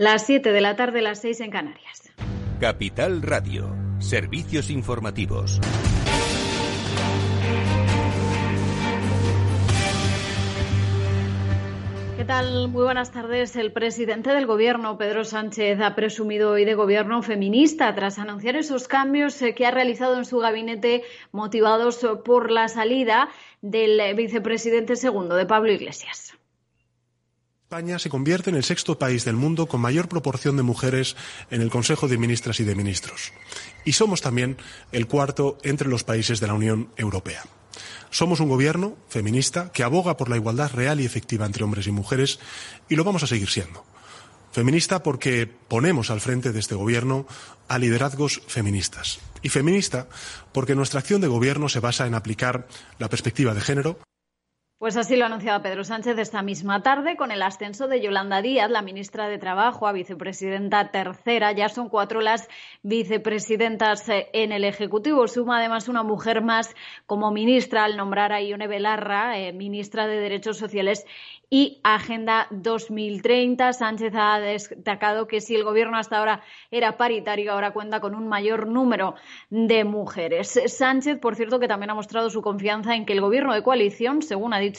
Las 7 de la tarde, las 6 en Canarias. Capital Radio, servicios informativos. ¿Qué tal? Muy buenas tardes. El presidente del Gobierno, Pedro Sánchez, ha presumido hoy de gobierno feminista tras anunciar esos cambios eh, que ha realizado en su gabinete motivados por la salida del vicepresidente segundo de Pablo Iglesias. España se convierte en el sexto país del mundo con mayor proporción de mujeres en el Consejo de Ministras y de Ministros. Y somos también el cuarto entre los países de la Unión Europea. Somos un gobierno feminista que aboga por la igualdad real y efectiva entre hombres y mujeres y lo vamos a seguir siendo. Feminista porque ponemos al frente de este gobierno a liderazgos feministas. Y feminista porque nuestra acción de gobierno se basa en aplicar la perspectiva de género, pues así lo ha anunciado Pedro Sánchez esta misma tarde con el ascenso de Yolanda Díaz, la ministra de Trabajo, a vicepresidenta tercera. Ya son cuatro las vicepresidentas eh, en el Ejecutivo. Suma además una mujer más como ministra al nombrar a Ione Belarra, eh, ministra de Derechos Sociales y Agenda 2030. Sánchez ha destacado que si el gobierno hasta ahora era paritario, ahora cuenta con un mayor número de mujeres. Sánchez, por cierto, que también ha mostrado su confianza en que el gobierno de coalición, según ha dicho,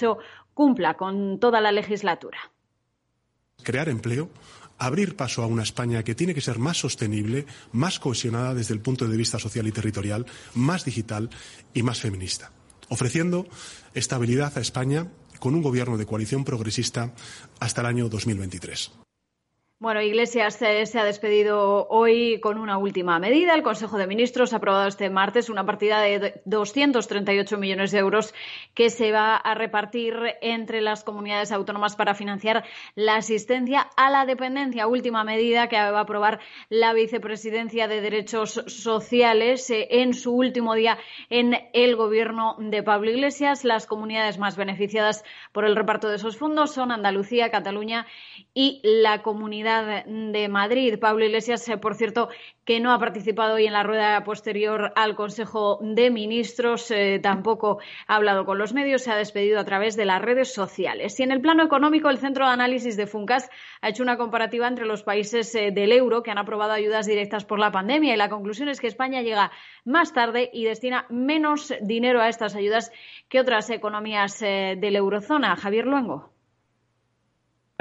cumpla con toda la legislatura. Crear empleo abrir paso a una España que tiene que ser más sostenible, más cohesionada desde el punto de vista social y territorial, más digital y más feminista, ofreciendo estabilidad a España con un gobierno de coalición progresista hasta el año 2023. Bueno, Iglesias se ha despedido hoy con una última medida. El Consejo de Ministros ha aprobado este martes una partida de 238 millones de euros que se va a repartir entre las comunidades autónomas para financiar la asistencia a la dependencia. Última medida que va a aprobar la Vicepresidencia de Derechos Sociales eh, en su último día en el gobierno de Pablo Iglesias. Las comunidades más beneficiadas por el reparto de esos fondos son Andalucía, Cataluña y la comunidad de Madrid. Pablo Iglesias, eh, por cierto, que no ha participado hoy en la rueda posterior al Consejo de Ministros, eh, tampoco ha hablado con los medios, se ha despedido a través de las redes sociales. Y en el plano económico, el Centro de Análisis de Funcas ha hecho una comparativa entre los países eh, del euro que han aprobado ayudas directas por la pandemia y la conclusión es que España llega más tarde y destina menos dinero a estas ayudas que otras economías de la eurozona. Javier Luengo.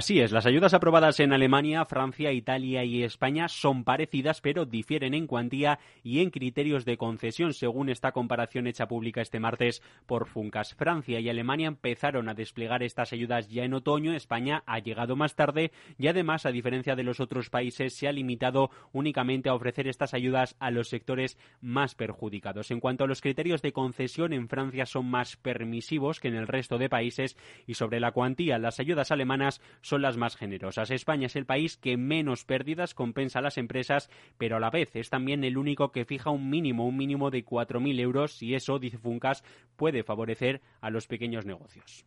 Así es, las ayudas aprobadas en Alemania, Francia, Italia y España son parecidas, pero difieren en cuantía y en criterios de concesión, según esta comparación hecha pública este martes por Funcas. Francia y Alemania empezaron a desplegar estas ayudas ya en otoño, España ha llegado más tarde y además, a diferencia de los otros países, se ha limitado únicamente a ofrecer estas ayudas a los sectores más perjudicados. En cuanto a los criterios de concesión, en Francia son más permisivos que en el resto de países y sobre la cuantía, las ayudas alemanas las más generosas. España es el país que menos pérdidas compensa a las empresas, pero a la vez es también el único que fija un mínimo, un mínimo de 4.000 euros y eso, dice Funcas, puede favorecer a los pequeños negocios.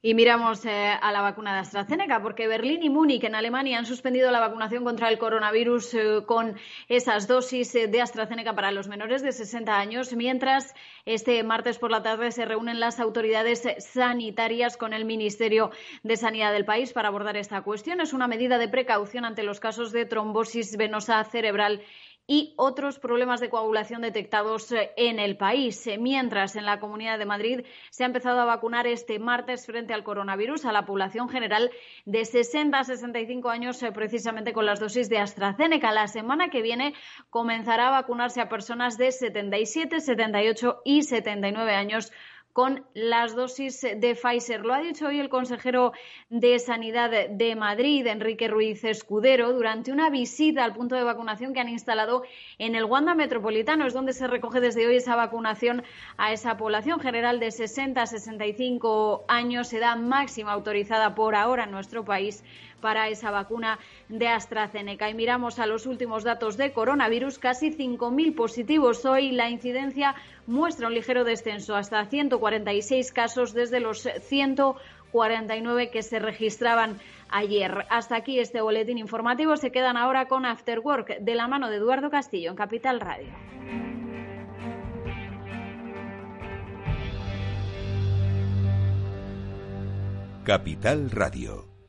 Y miramos eh, a la vacuna de AstraZeneca, porque Berlín y Múnich en Alemania han suspendido la vacunación contra el coronavirus eh, con esas dosis eh, de AstraZeneca para los menores de 60 años, mientras este martes por la tarde se reúnen las autoridades sanitarias con el Ministerio de Sanidad del país para abordar esta cuestión. Es una medida de precaución ante los casos de trombosis venosa cerebral y otros problemas de coagulación detectados eh, en el país. Eh, mientras en la Comunidad de Madrid se ha empezado a vacunar este martes frente al coronavirus a la población general de 60 a 65 años, eh, precisamente con las dosis de AstraZeneca. La semana que viene comenzará a vacunarse a personas de 77, 78 y 79 años con las dosis de Pfizer. Lo ha dicho hoy el consejero de Sanidad de Madrid, Enrique Ruiz Escudero, durante una visita al punto de vacunación que han instalado en el Wanda Metropolitano. Es donde se recoge desde hoy esa vacunación a esa población general de 60 a 65 años, edad máxima autorizada por ahora en nuestro país para esa vacuna de AstraZeneca. Y miramos a los últimos datos de coronavirus, casi 5.000 positivos. Hoy la incidencia muestra un ligero descenso hasta 146 casos desde los 149 que se registraban ayer. Hasta aquí este boletín informativo. Se quedan ahora con After Work de la mano de Eduardo Castillo en Capital Radio. Capital Radio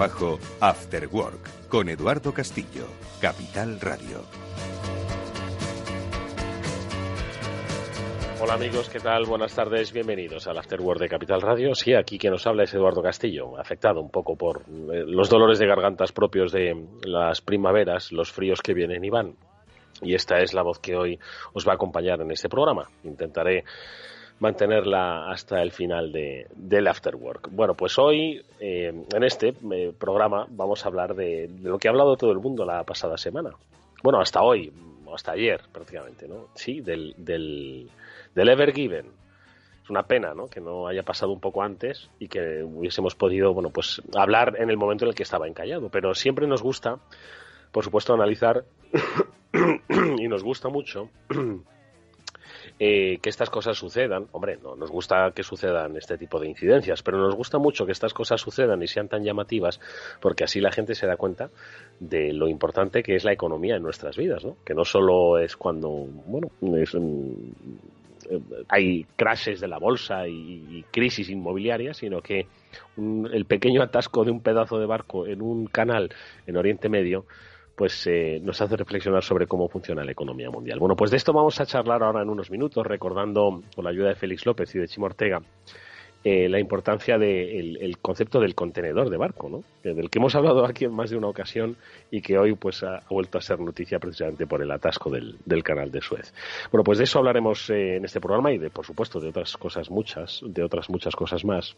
Trabajo, After Work, con Eduardo Castillo, Capital Radio. Hola amigos, ¿qué tal? Buenas tardes, bienvenidos al After Work de Capital Radio. Sí, aquí quien nos habla es Eduardo Castillo, afectado un poco por eh, los dolores de gargantas propios de las primaveras, los fríos que vienen y van. Y esta es la voz que hoy os va a acompañar en este programa. Intentaré mantenerla hasta el final de, del Afterwork. Bueno, pues hoy eh, en este eh, programa vamos a hablar de, lo que ha hablado todo el mundo la pasada semana. Bueno, hasta hoy, hasta ayer prácticamente, ¿no? Sí, del, del, del Ever Given. Es una pena, ¿no? Que no haya pasado un poco antes y que hubiésemos podido, bueno, pues hablar en el momento en el que estaba encallado. Pero siempre nos gusta, por supuesto, analizar y nos gusta mucho eh, que estas cosas sucedan. Hombre, no nos gusta que sucedan este tipo de incidencias, pero nos gusta mucho que estas cosas sucedan y sean tan llamativas, porque así la gente se da cuenta de lo importante que es la economía en nuestras vidas, ¿no? Que no solo es cuando, bueno, mm, eh, hay crashes de la bolsa y, crisis inmobiliaria, sino que el pequeño atasco de un pedazo de barco en un canal en Oriente Medio pues eh, nos hace reflexionar sobre cómo funciona la economía mundial. Bueno, pues de esto vamos a charlar ahora en unos minutos, recordando con la ayuda de Félix López y de Chimo Ortega eh, la importancia del concepto del contenedor de barco, ¿no? del que hemos hablado aquí en más de una ocasión y que hoy pues ha, vuelto a ser noticia precisamente por el atasco del, canal de Suez. Bueno, pues de eso hablaremos eh, en este programa y de, por supuesto, de otras cosas muchas, de otras muchas cosas más.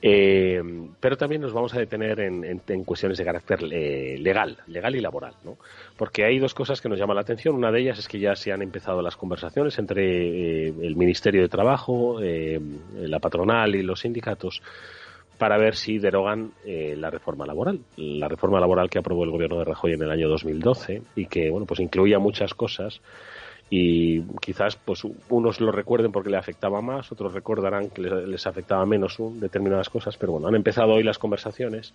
Eh, pero también nos vamos a detener en, cuestiones de carácter eh, legal, legal y laboral, ¿no? Porque hay dos cosas que nos llaman la atención. Una de ellas es que ya se han empezado las conversaciones entre eh, el Ministerio de Trabajo, la patronal y los sindicatos para ver si derogan la reforma laboral. La reforma laboral que aprobó el gobierno de Rajoy en el año 2012 y que, bueno, pues incluía muchas cosas y quizás pues unos lo recuerden porque le afectaba más, otros recordarán que les, afectaba menos determinadas cosas, pero bueno, han empezado hoy las conversaciones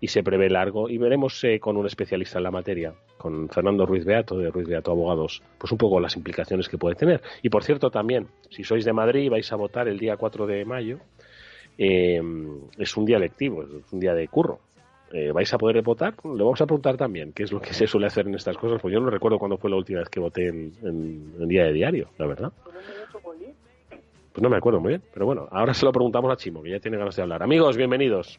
y se prevé largo y veremos eh, con un especialista en la materia, con Fernando Ruiz Beato de Ruiz Beato Abogados, pues un poco las implicaciones que puede tener. Y por cierto también, si sois de Madrid y vais a votar el día 4 de mayo, eh, es un día lectivo, es un día de curro, eh, ¿vais a poder votar? Le vamos a preguntar también qué es lo que se suele hacer en estas cosas, pues yo no recuerdo cuándo fue la última vez que voté en, día de diario, la verdad. Pues no me acuerdo muy bien, pero bueno, ahora se lo preguntamos a Chimo, que ya tiene ganas de hablar. Amigos, bienvenidos.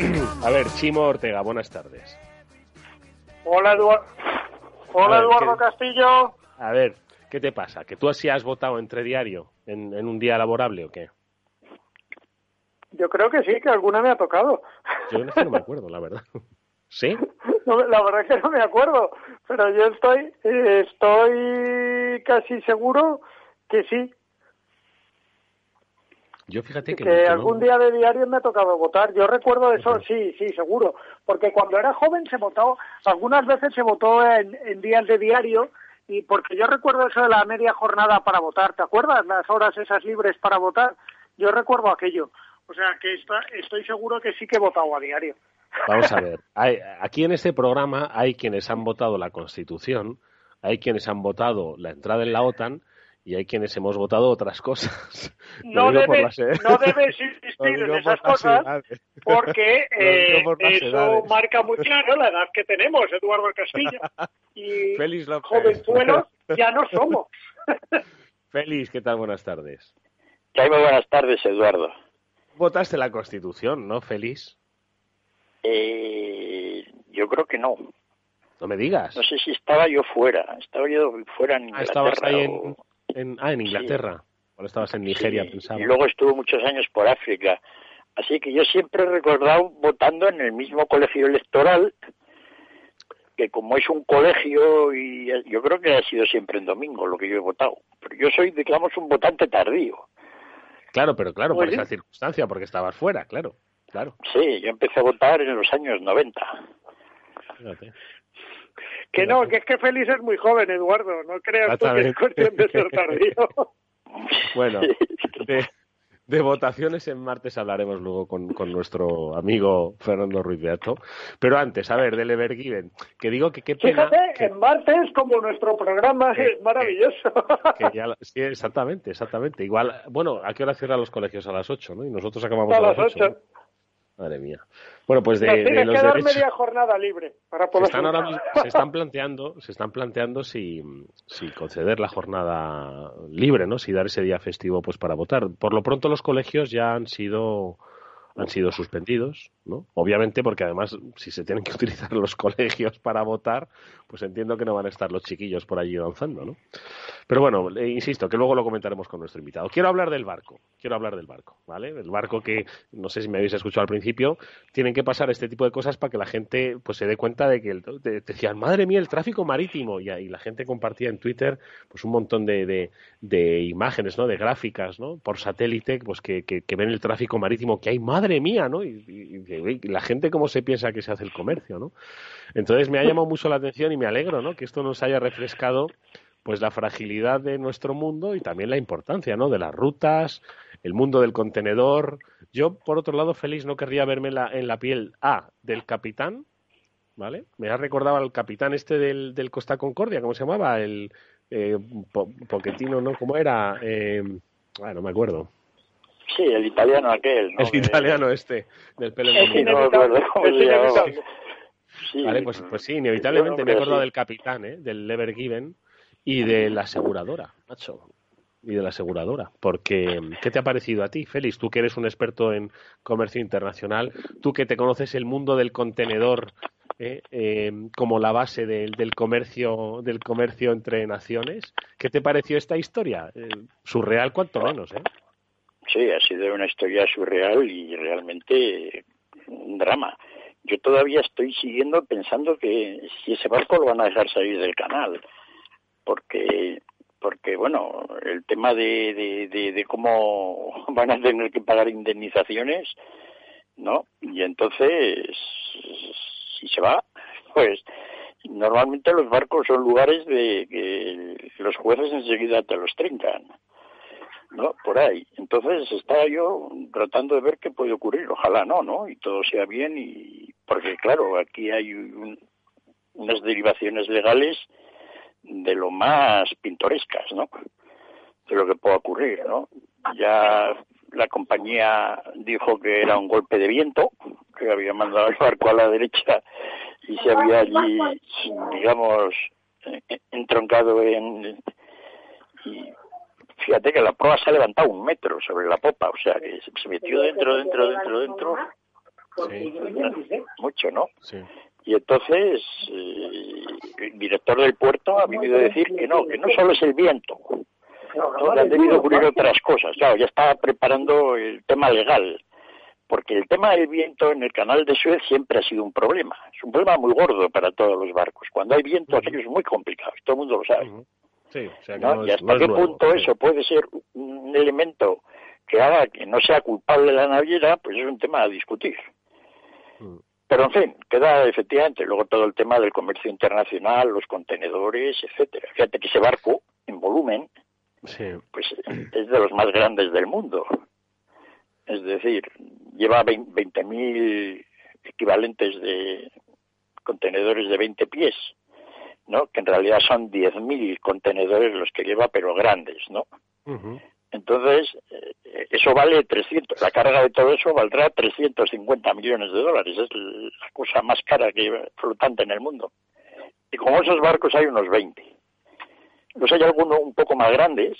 A ver, Chimo Ortega, buenas tardes. Hola, Eduardo. Hola, Eduardo Castillo. A ver, ¿Qué te pasa? ¿Que tú así has votado entre diario en, un día laborable o qué? Yo creo que sí, que alguna me ha tocado. Yo no, me acuerdo, la verdad. ¿Sí? la verdad es que no me acuerdo, pero yo estoy, estoy casi seguro que sí. Yo fíjate que, que algún día de diario me ha tocado votar. Yo recuerdo eso, sí, sí, seguro, porque cuando era joven se votó, algunas veces se votó en, en días de diario y porque yo recuerdo eso de la media jornada para votar, ¿te acuerdas? Las horas esas libres para votar, yo recuerdo aquello. O sea, que estoy seguro que sí que he votado a diario. Vamos a ver, aquí en este programa hay quienes han votado la Constitución, hay quienes han votado la entrada en la OTAN y hay quienes hemos votado otras cosas. No, debe, no debes insistir en esas cosas porque eh, eso marca muy claro la edad que tenemos, Eduardo Castillo. Y Félix jovenzuelos ya no somos. Félix, ¿qué tal? Buenas tardes. ¿Qué hay? Muy buenas tardes, Eduardo. Votaste la Constitución, ¿no, Félix? Eh, yo creo que no. No me digas. No sé si estaba yo fuera. Estaba yo fuera en Ah, Inglaterra. estabas ahí o- en, en- ah, en Inglaterra. Ahora estabas en Nigeria, Sí, pensaba. Y luego estuve muchos años por África. Así que yo siempre he recordado votando en el mismo colegio electoral, que como es un colegio, y yo creo que ha sido siempre en domingo lo que yo he votado. Pero yo soy, digamos, un votante tardío. Claro, pero claro, por sí. esa circunstancia, porque estabas fuera, claro, claro. Sí, yo empecé a votar en los años 90. Fíjate. Que no, que es que Félix es muy joven, Eduardo. No creas tú que es cuestión de ser tardío. Bueno, de, de votaciones en martes hablaremos luego con, con nuestro amigo Fernando Ruiz Beato. Pero antes, a ver, del Evergiven, que digo que qué pena Fíjate, que, en martes, como nuestro programa que- es maravilloso. que ya... Sí, exactamente, exactamente. Igual, bueno, ¿a qué hora cierran los colegios? A las 8, ¿no? Y nosotros acabamos A a, las las 8. 8. Madre mía. Bueno, pues de, Nos de tienes los que dar derechos... media jornada libre para se poder están ahora se están planteando se están planteando si, si conceder la jornada libre no si dar ese día festivo pues para votar. Por lo pronto los colegios ya han sido han sido suspendidos no obviamente porque además si se tienen que utilizar los colegios para votar pues entiendo que no van a estar los chiquillos por allí danzando no pero bueno insisto que luego lo comentaremos con nuestro invitado. Quiero hablar del barco quiero hablar del barco vale el barco que no sé si me habéis escuchado al principio tienen que pasar este tipo de cosas para que la gente pues se dé cuenta de que el, de- decían madre mía el tráfico marítimo y, y la gente compartía en Twitter pues un montón de, de, imágenes no de gráficas no por satélite pues que ven el tráfico marítimo que hay madre mía no y, la gente cómo se piensa que se hace el comercio no entonces me ha llamado mucho la atención y me alegro no que esto nos haya refrescado pues la fragilidad de nuestro mundo y también la importancia no de las rutas el mundo del contenedor. Yo por otro lado feliz no querría verme en la, en la piel a del capitán vale me ha recordado al capitán este del, Costa Concordia cómo se llamaba el eh, Po- Pochettino no cómo era eh, ah, no me acuerdo Sí, el italiano aquel. ¿no? el italiano este del pelo Es acuerdo inevitable. Sí, Vale, pues, pues sí, inevitablemente me acordado que del capitán, ¿eh? del Ever Given y de la aseguradora, macho. Y de la aseguradora. Porque, ¿qué te ha parecido a ti, Félix? Tú que eres un experto en comercio internacional, tú que te conoces el mundo del contenedor ¿eh? Eh, como la base del, del comercio del comercio entre naciones, ¿qué te pareció esta historia? Eh, surreal, cuanto menos, ¿eh? Sí, ha sido una historia surreal y realmente un drama. Yo todavía estoy siguiendo pensando que si ese barco lo van a dejar salir del canal, porque porque bueno, el tema de, de, cómo van a tener que pagar indemnizaciones, ¿no? Y entonces, si se va, pues normalmente los barcos son lugares de que los jueces enseguida te los trincan. ¿No? Por ahí. Entonces estaba yo tratando de ver qué puede ocurrir. Ojalá no, ¿no? Y todo sea bien y porque claro, aquí hay un- unas derivaciones legales de lo más pintorescas, ¿no? De lo que pueda ocurrir, ¿no? Ya la compañía dijo que era un golpe de viento, que había mandado el barco a la derecha y se había allí, digamos, eh, entroncado en y fíjate que la proa se ha levantado un metro sobre la popa, o sea que se- metió dentro, dentro, dentro, dentro, Sí, mucho, ¿no? sí. Y entonces eh, el director del puerto ha venido a decir que no, que no solo es el viento, no, que han debido ocurrir otras cosas. Claro, ya estaba preparando el tema legal, porque el tema del viento en el canal de Suez siempre ha sido un problema. Es un problema muy gordo para todos los barcos. Cuando hay viento, aquello es muy complicado, y todo el mundo lo sabe. Sí, o sea que ¿no? no ¿Y hasta no es qué nuevo, punto sí. eso puede ser un elemento que haga que no sea culpable la naviera? Pues es un tema a discutir. Mm. Pero en fin, queda efectivamente luego todo el tema del comercio internacional, los contenedores, etcétera. Fíjate que ese barco, en volumen, Sí. pues es de los más grandes del mundo. Es decir, lleva vein- 20.000 equivalentes de contenedores de 20 pies. ¿No? Que en realidad son 10.000 contenedores los que lleva, pero grandes, ¿no? Entonces, eh, eso vale 300, la carga de todo eso valdrá 350 millones de dólares, es la cosa más cara que flotante en el mundo. Y como esos barcos hay unos 20. Los hay algunos un poco más grandes,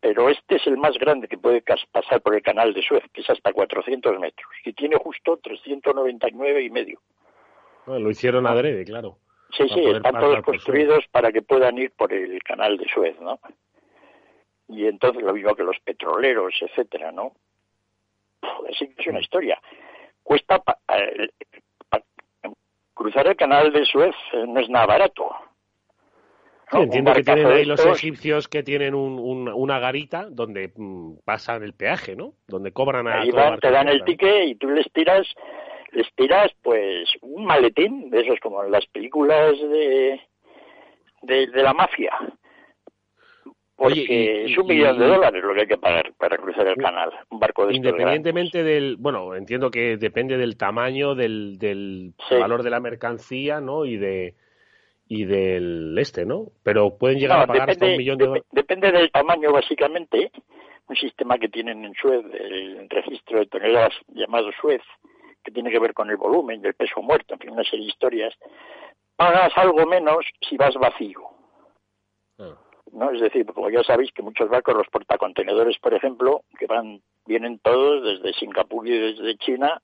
pero este es el más grande que puede pasar por el canal de Suez, que es hasta 400 metros, y tiene justo 399 y medio. lo hicieron adrede, claro. Sí, sí, están todos construidos para que puedan ir por el canal de Suez, ¿no? Y entonces lo mismo que los petroleros, etcétera, ¿no? Es una historia. Cuesta eh, cruzar el canal de Suez eh, no es nada barato entiendo que tienen ahí los egipcios que tienen una garita donde mm, pasan el peaje, ¿no? Donde cobran a ahí te dan el ticket y tú les tiras, les tiras pues un maletín de esos como en las películas de, de, la mafia. Porque es un millón de dólares lo que hay que pagar para cruzar el canal, un barco de Independientemente del, bueno, entiendo que depende del tamaño, del, del valor de la mercancía, ¿no? Y de, y del este, ¿no? Pero pueden llegar a pagar hasta un millón de dólares. Depende del tamaño, básicamente. Un sistema que tienen en Suez, el registro de toneladas llamado Suez, que tiene que ver con el volumen y el peso muerto, en fin, una serie de historias. Pagas algo menos si vas vacío. Ah. ¿no? Es decir, como ya sabéis que muchos barcos, los portacontenedores, por ejemplo, que van, vienen todos desde Singapur y desde China,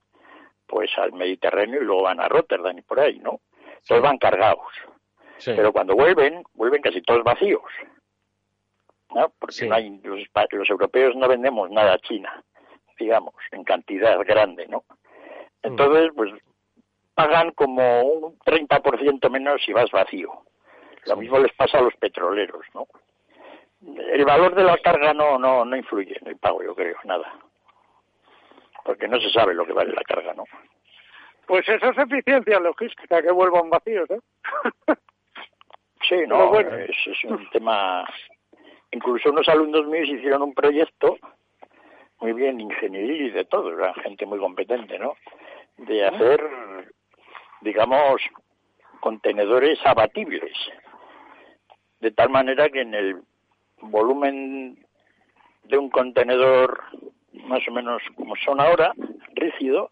pues al Mediterráneo y luego van a Rotterdam y por ahí, ¿no? Todos van cargados. Pero cuando vuelven, vuelven casi todos vacíos. ¿no? Porque no hay, los, europeos no vendemos nada a China, digamos, en cantidad grande, ¿no? Entonces, pues pagan como un 30% menos si vas vacío. Lo mismo les pasa a los petroleros, ¿no? El valor de la carga no, no, no influye en el pago, yo creo, nada. Porque no se sabe lo que vale la carga, ¿no? Pues eso es eficiencia logística, que vuelvan vacíos, ¿eh? Sí, no, bueno. es, es un tema. Incluso unos alumnos míos hicieron un proyecto muy bien ingeniería y de todo, era gente muy competente, ¿no? De hacer, digamos, contenedores abatibles, de tal manera que en el volumen de un contenedor más o menos como son ahora, rígido,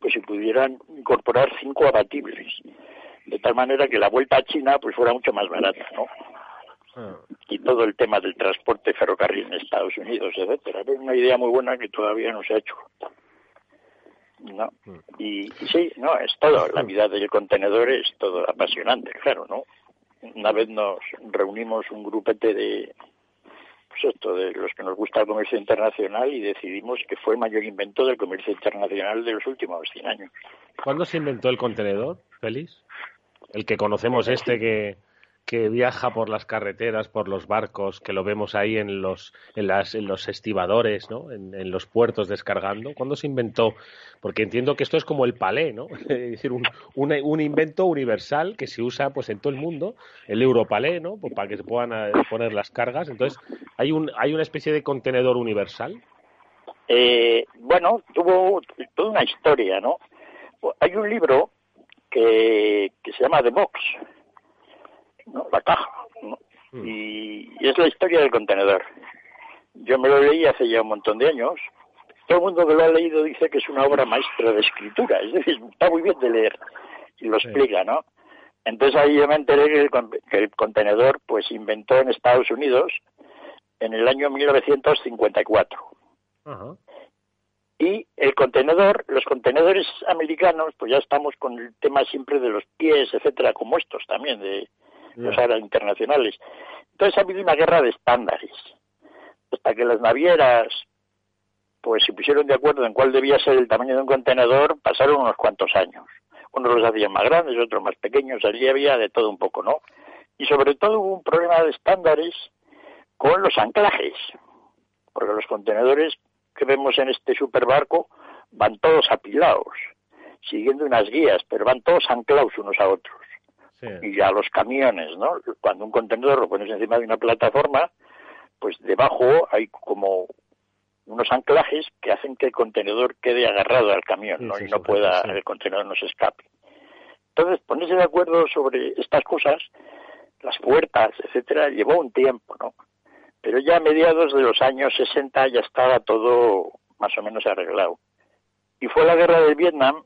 pues se pudieran incorporar cinco abatibles de tal manera que la vuelta a China pues fuera mucho más barata, ¿no? Ah. Y todo el tema del transporte ferrocarril en Estados Unidos, etcétera. Es una idea muy buena que todavía no se ha hecho. ¿No? Mm. Y, sí, no, es todo. La vida del contenedor es todo apasionante, claro, ¿no? Una vez nos reunimos un grupete de, pues esto, de los que nos gusta el comercio internacional y decidimos que fue el mayor invento del comercio internacional de los últimos 100 años. ¿Cuándo se inventó el contenedor, Félix? El que conocemos este que, que viaja por las carreteras, por los barcos, que lo vemos ahí en los, en las, en los estibadores, ¿no? En, los puertos descargando. ¿Cuándo se inventó? Porque entiendo que esto es como el palé, ¿no? es decir, un, un, invento universal que se usa pues en todo el mundo, el europalé, ¿no? Pues para que se puedan eh, poner las cargas. Entonces, ¿hay, un, hay una especie de contenedor universal? Eh, bueno, tuvo toda una historia, ¿no? Hay un libro que, se llama The Box, ¿no? la caja, mm. y, es la historia del contenedor. Yo me lo leí hace ya un montón de años. Todo el mundo que lo ha leído dice que es una obra maestra de escritura, es decir, está muy bien de leer y lo explica, ¿no? Entonces ahí yo me enteré que el, que el contenedor pues inventó en Estados Unidos en el año 1954. Ajá. Y el contenedor, los contenedores americanos, pues ya estamos con el tema siempre de los pies, etcétera, como estos también, de los áreas internacionales. Entonces ha habido una guerra de estándares, hasta que las navieras, pues se pusieron de acuerdo en cuál debía ser el tamaño de un contenedor, pasaron unos cuantos años. Unos los hacían más grandes, otros más pequeños, allí había de todo un poco, ¿no? Y sobre todo hubo un problema de estándares con los anclajes, porque los contenedores que vemos en este superbarco van todos apilados, siguiendo unas guías, pero van todos anclados unos a otros. Y a los camiones, ¿no? Cuando un contenedor lo pones encima de una plataforma, pues debajo hay como unos anclajes que hacen que el contenedor quede agarrado al camión, ¿no? y no pueda, el contenedor no se escape. Entonces, ponerse de acuerdo sobre estas cosas, las puertas, etcétera, llevó un tiempo, ¿no? Pero ya a mediados de los años 60 ya estaba todo más o menos arreglado. Y fue la guerra del Vietnam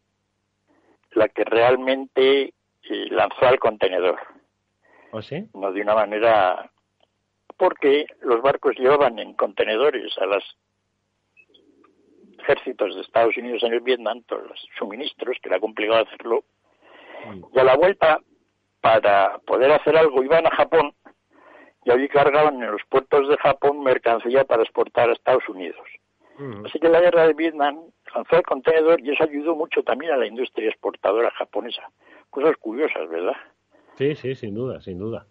la que realmente eh, lanzó al contenedor. ¿O ¿Oh, sí? No de una manera porque los barcos llevaban en contenedores a los ejércitos de Estados Unidos en el Vietnam todos los suministros, que era complicado hacerlo, y a la vuelta, para poder hacer algo, iban a Japón y allí cargaban en los puertos de Japón mercancía para exportar a Estados Unidos. Mm. Así que la guerra de Vietnam lanzó el contenedor y eso ayudó mucho también a la industria exportadora japonesa. Cosas curiosas, ¿verdad? Sí, sí, sin duda, sin duda.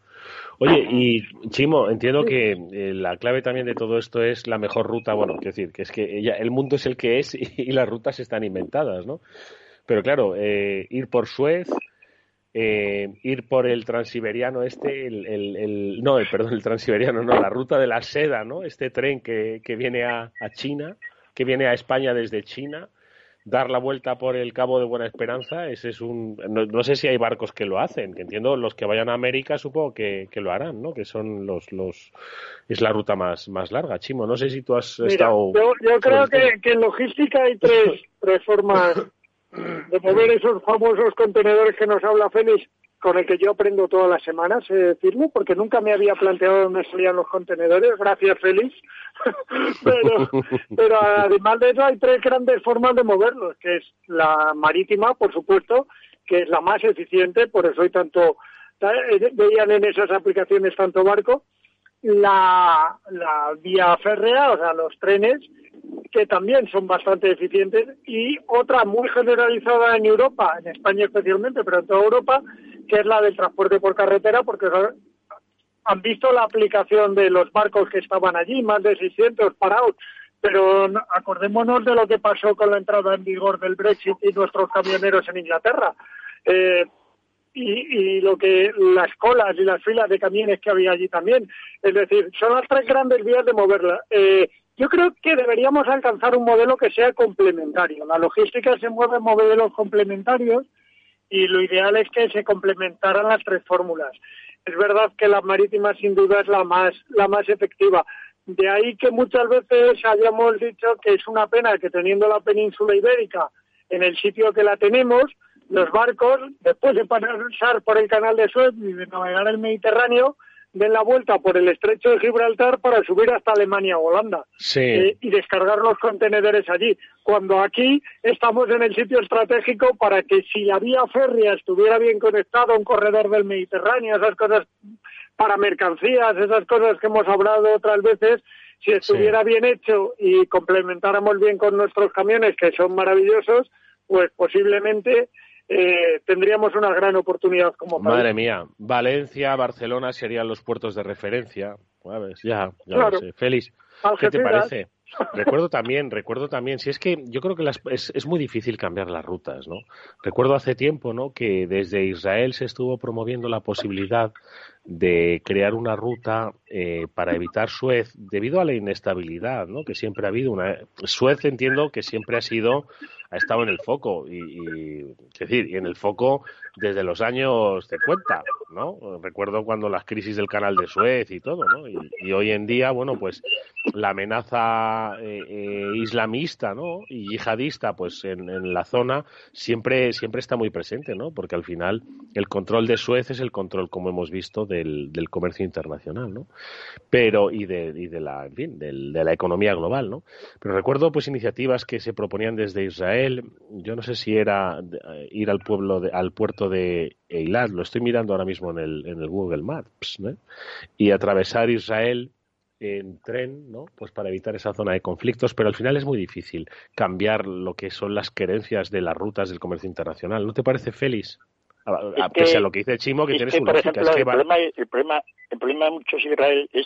Oye, y Chimo, entiendo que eh, la clave también de todo esto es la mejor ruta, bueno, quiero decir, que es que el mundo es el que es y, las rutas están inventadas, ¿no? Pero claro, eh, ir por Suez, eh, ir por el transiberiano este, el, el, no, perdón, el transiberiano, no, la ruta de la seda, ¿no? Este tren que, que viene a, a China, que viene a España desde China, dar la vuelta por el Cabo de Buena Esperanza, ese es un... No, sé si hay barcos que lo hacen, que entiendo los que vayan a América supongo que, lo harán, ¿no? Que son los... los es la ruta más, más larga, Chimo. No sé si tú has estado... Yo, yo creo que, que, en logística hay tres, tres formas de mover esos famosos contenedores que nos habla Félix con el que yo aprendo todas las semanas, he decirlo, porque nunca me había planteado dónde salían los contenedores, gracias Félix. pero, pero además de eso hay tres grandes formas de moverlos, que es la marítima, por supuesto, que es la más eficiente, por eso hay tanto, eh, veían en esas aplicaciones tanto barco, la, la vía férrea, o sea, los trenes, que también son bastante eficientes, y otra muy generalizada en Europa, en España especialmente, pero en toda Europa, que es la del transporte por carretera, porque han visto la aplicación de los barcos que estaban allí, más de 600 parados, pero acordémonos de lo que pasó con la entrada en vigor del Brexit y nuestros camioneros en Inglaterra. Eh, y, lo que las colas y las filas de camiones que había allí también. Es decir, son las tres grandes vías de moverla. Eh, yo creo que deberíamos alcanzar un modelo que sea complementario. La logística se mueve en modelos complementarios y lo ideal es que se complementaran las tres fórmulas. Es verdad que la marítima sin duda es la más, la más efectiva. De ahí que muchas veces hayamos dicho que es una pena que teniendo la península ibérica en el sitio que la tenemos, los barcos, después de pasar por el canal de Suez y de navegar el Mediterráneo, den la vuelta por el estrecho de Gibraltar para subir hasta Alemania o Holanda eh, y descargar los contenedores allí. Cuando aquí estamos en el sitio estratégico para que si la vía férrea estuviera bien conectada a un corredor del Mediterráneo, esas cosas para mercancías, esas cosas que hemos hablado otras veces, si estuviera bien hecho y complementáramos bien con nuestros camiones, que son maravillosos, pues posiblemente eh, tendríamos una gran oportunidad como país. Madre mía, Valencia, Barcelona serían los puertos de referencia. ya, ya lo sé. Félix, ¿qué te parece? recuerdo también, recuerdo también, si es que yo creo que es, es, muy difícil cambiar las rutas, ¿no? Recuerdo hace tiempo, ¿no? Que desde Israel se estuvo promoviendo la posibilidad de crear una ruta eh, para evitar Suez debido a la inestabilidad, ¿no? Que siempre ha habido una Suez entiendo que siempre ha sido ha estado en el foco y, es decir, y en el foco desde los años 50, ¿no? Recuerdo cuando las crisis del canal de Suez y todo, ¿no? Y, hoy en día, bueno, pues la amenaza eh, eh, islamista, ¿no? Y yihadista, pues en, en, la zona siempre siempre está muy presente, ¿no? Porque al final el control de Suez es el control, como hemos visto, del, del comercio internacional, ¿no? Pero y de, de la, en fin, de la economía global, ¿no? Pero recuerdo pues iniciativas que se proponían desde Israel yo no sé si era eh, ir al pueblo, al puerto de Eilat, lo estoy mirando ahora mismo en el, en el Google Maps, y atravesar Israel en tren, ¿no? Pues para evitar esa zona de conflictos, pero al final es muy difícil cambiar lo que son las querencias de las rutas del comercio internacional. ¿No te parece, Félix? A, pesar lo que dice Chimo, que tiene su lógica. el, problema, el, problema, el problema de muchos Israel es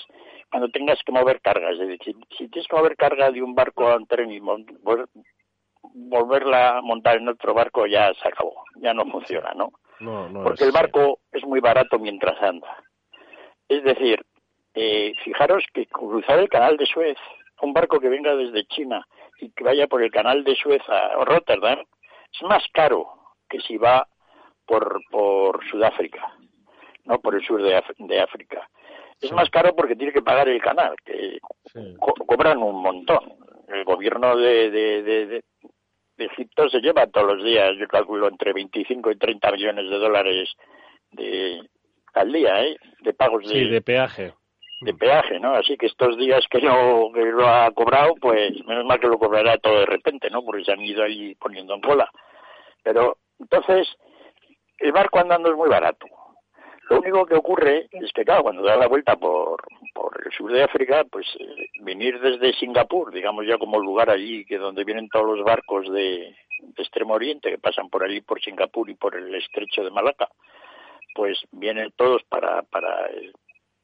cuando tengas que mover cargas. Es decir, si tienes que mover carga de un barco a un tren y volverla a montar en otro barco ya se acabó, ya no funciona, ¿no? Porque el barco es muy barato mientras anda. Es decir, eh, fijaros que cruzar el canal de Suez, un barco que venga desde China y que vaya por el canal de Suez a Rotterdam, es más caro que si va por, por Sudáfrica, no por el sur de, de África. Es más caro porque tiene que pagar el canal, que cobran un montón. El gobierno de, de, de, Egipto se lleva todos los días, yo calculo, entre 25 y 30 millones de dólares de, al día, ¿eh? De pagos de, sí, de peaje. De peaje, ¿no? Así que estos días que no que lo ha cobrado, pues menos mal que lo cobrará todo de repente, ¿no? Porque se han ido ahí poniendo en cola. Pero entonces, el barco andando es muy barato. Lo único que ocurre es que, claro, cuando da la vuelta por, por el sur de África, pues eh, venir desde Singapur, digamos ya como lugar allí, que donde vienen todos los barcos de, de Extremo Oriente, que pasan por allí, por Singapur y por el estrecho de Malaca, pues vienen todos para, para,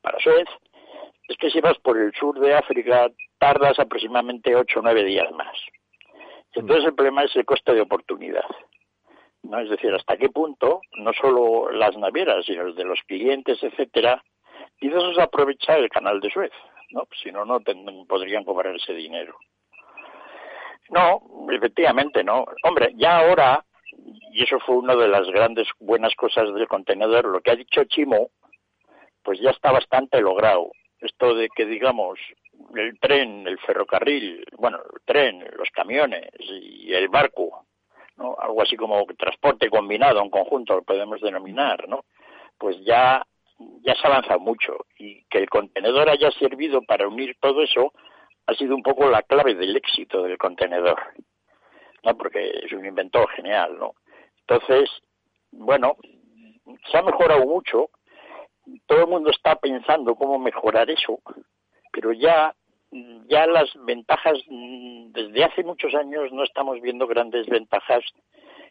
para Suez. Es que si vas por el sur de África, tardas aproximadamente ocho o nueve días más. entonces el problema es el coste de oportunidad. ¿No? Es decir, hasta qué punto, no solo las navieras, sino los de los clientes, etcétera, y de eso es aprovechar el canal de Suez, ¿no? Pues si no, no podrían cobrar ese dinero. No, efectivamente, no. Hombre, ya ahora, y eso fue una de las grandes buenas cosas del contenedor, lo que ha dicho Chimo, pues ya está bastante logrado. Esto de que, digamos, el tren, el ferrocarril, bueno, el tren, los camiones y el barco ¿no? algo así como transporte combinado, un conjunto lo podemos denominar, ¿no? pues ya, ya se ha avanzado mucho y que el contenedor haya servido para unir todo eso ha sido un poco la clave del éxito del contenedor, ¿no? porque es un inventor genial. ¿no? Entonces, bueno, se ha mejorado mucho, todo el mundo está pensando cómo mejorar eso, pero ya ya las ventajas, mm, desde hace muchos años no estamos viendo grandes ventajas,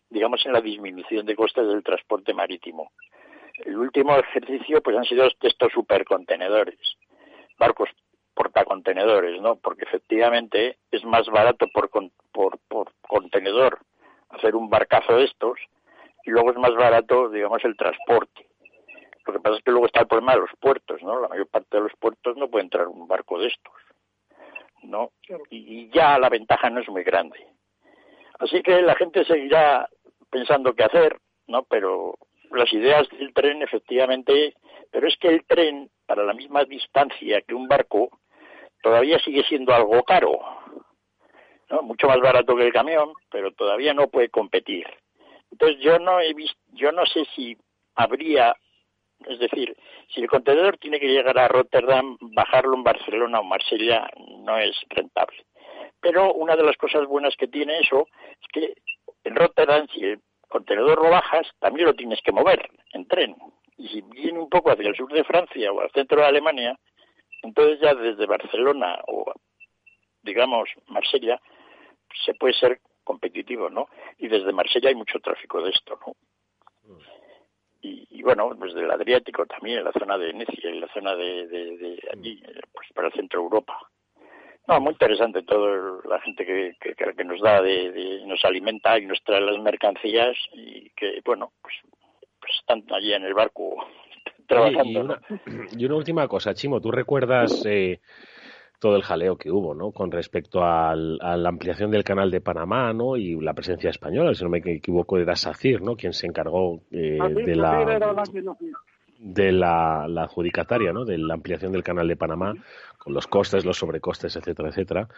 digamos, en la disminución de costes del transporte marítimo. El último ejercicio, pues han sido estos supercontenedores, barcos portacontenedores, ¿no? Porque efectivamente es más barato por, por, por contenedor hacer un barcazo de estos y luego es más barato, digamos, el transporte. Lo que pasa es que luego está el problema de los puertos, ¿no? La mayor parte de los puertos no puede entrar un barco de estos. ¿No? Y, ya la ventaja no es muy grande. Así que la gente seguirá pensando qué hacer, ¿no? Pero las ideas del tren, efectivamente, pero es que el tren, para la misma distancia que un barco, todavía sigue siendo algo caro, ¿no? Mucho más barato que el camión, pero todavía no puede competir. Entonces yo no he visto, yo no sé si habría es decir, si el contenedor tiene que llegar a Rotterdam, bajarlo en Barcelona o Marsella no es rentable. Pero una de las cosas buenas que tiene eso es que en Rotterdam, si el contenedor lo bajas, también lo tienes que mover en tren. Y si viene un poco hacia el sur de Francia o al centro de Alemania, entonces ya desde Barcelona o, digamos, Marsella, se puede ser competitivo, ¿no? Y desde Marsella hay mucho tráfico de esto, ¿no? Y, bueno, pues del Adriático también, en la zona de Venecia, en la zona de, de, allí, pues para el centro de Europa. No, muy interesante todo la gente que, que, que nos da, de, nos alimenta y nos trae las mercancías y que, bueno, pues, pues están allí en el barco trabajando. Y una, y una última cosa, Chimo, ¿tú recuerdas eh, todo el jaleo que hubo, ¿no? Con respecto a la ampliación del canal de Panamá, ¿no? Y la presencia española, si no me equivoco, era SACIR, ¿no? Quien se encargó eh, de la de la, adjudicataria, ¿no? De la ampliación del canal de Panamá, con los costes, los sobrecostes, etcétera, etcétera.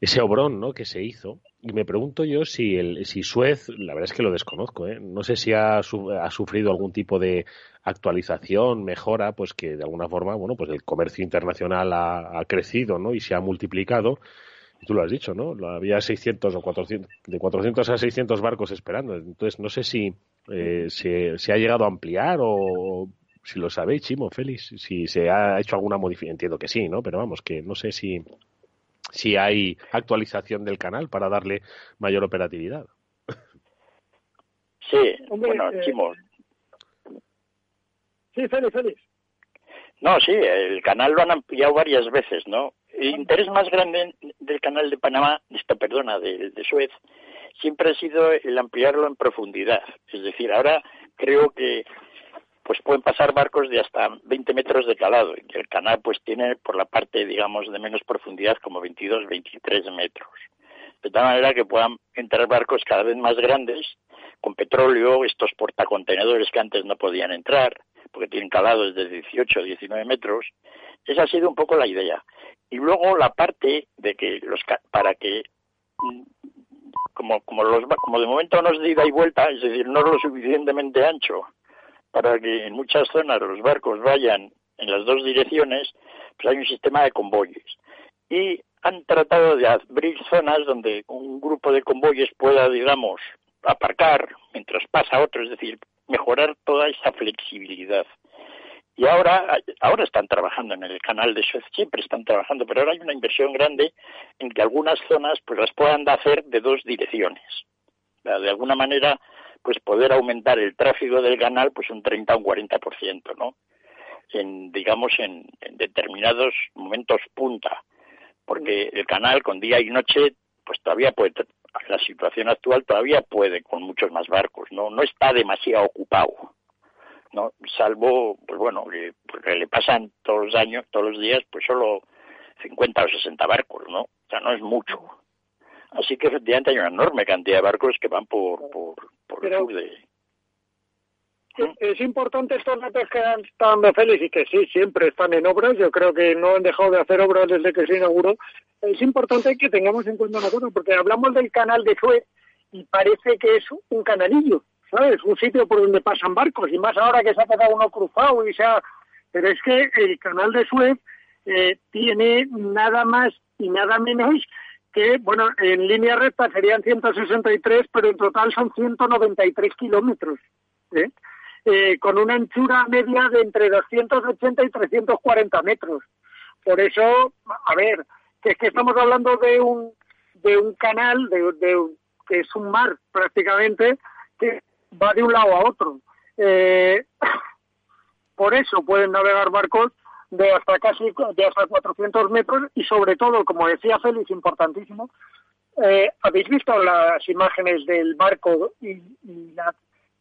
Ese obrón, ¿no? Que se hizo. Y me pregunto yo si el, si Suez, la verdad es que lo desconozco, ¿eh? No sé si ha, ha sufrido algún tipo de actualización, mejora, pues que de alguna forma, bueno, pues el comercio internacional ha, crecido, ¿no? Y se ha multiplicado. Tú lo has dicho, ¿no? Había 600 o 400, de 400 a 600 barcos esperando. Entonces, no sé si eh, se, se, ha llegado a ampliar o si lo sabéis, Chimo, Félix, si se ha hecho alguna modificación, entiendo que sí, ¿no? Pero vamos, que no sé si, si hay actualización del canal para darle mayor operatividad. Sí, bueno, eh, Chimo. Sí, Félix, Félix. No, sí, el canal lo han ampliado varias veces, ¿no? El interés más grande del canal de Panamá, esto, perdona, de, de Suez, siempre ha sido el ampliarlo en profundidad. Es decir, ahora creo que pues pueden pasar barcos de hasta 20 metros de calado y el canal pues tiene por la parte digamos de menos profundidad como 22 23 metros de tal manera que puedan entrar barcos cada vez más grandes con petróleo, estos portacontenedores que antes no podían entrar, porque tienen calados de 18 o 19 metros. Esa ha sido un poco la idea. Y luego la parte de que los para que mm, como como los como de momento no es de ida y vuelta, es decir, no es lo suficientemente ancho para que en muchas zonas los barcos vayan en las dos direcciones, pues hay un sistema de convoyes. Y han tratado de abrir zonas donde un grupo de convoyes pueda, digamos, aparcar mientras pasa otro, es decir, mejorar toda esa flexibilidad. Y ahora, ahora están trabajando en el canal de Suez, siempre están trabajando, pero ahora hay una inversión grande en que algunas zonas pues las puedan hacer de dos direcciones. De alguna manera, pues poder aumentar el tráfico del canal pues un 30 o un 40%, ¿no? En, digamos, en, determinados momentos punta, porque el canal con día y noche pues todavía puede la situación actual todavía puede con muchos más barcos, no no está demasiado ocupado. ¿no? Salvo, pues bueno, que, porque le pasan todos los años, todos los días, pues solo 50 o 60 barcos, ¿no? O sea, no es mucho. Así que efectivamente hay una enorme cantidad de barcos que van por, por, por el sur de... Es importante estos datos que dan dando Félix y que sí, siempre están en obras. Yo creo que no han dejado de hacer obras desde que se inauguró. Es importante que tengamos en cuenta una cosa, porque hablamos del canal de Suez y parece que es un canalillo. ¿sabes? Un sitio por donde pasan barcos, y más ahora que se ha quedado uno cruzado y se ha... Pero es que el canal de Suez eh, tiene nada más y nada menos que, bueno, en línea recta serían 163, pero en total son 193 kilómetros, ¿eh? ¿eh? con una anchura media de entre 280 y 340 metros. Por eso, a ver, que es que estamos hablando de un de un canal, de, de que es un mar prácticamente, que va de un lado a otro. Eh, por eso pueden navegar barcos de hasta casi de hasta 400 metros y sobre todo, como decía Félix, importantísimo, eh, habéis visto las imágenes del barco y, la,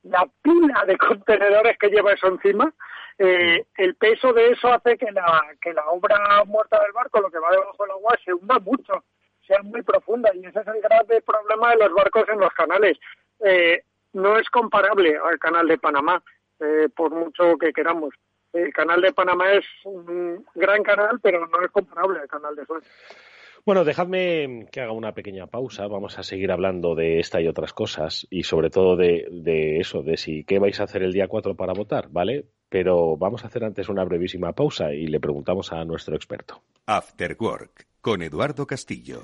la, pila de contenedores que lleva eso encima. Eh, el peso de eso hace que la, que la obra muerta del barco, lo que va debajo del agua, se hunda mucho, sea muy profunda y ese es el grave problema de los barcos en los canales. Eh, no es comparable al canal de Panamá, eh, por mucho que queramos. El canal de Panamá es un gran canal, pero no es comparable al canal de Suez. Bueno, dejadme que haga una pequeña pausa. Vamos a seguir hablando de esta y otras cosas y sobre todo de, de eso, de si qué vais a hacer el día 4 para votar, ¿vale? Pero vamos a hacer antes una brevísima pausa y le preguntamos a nuestro experto. After Work con Eduardo Castillo.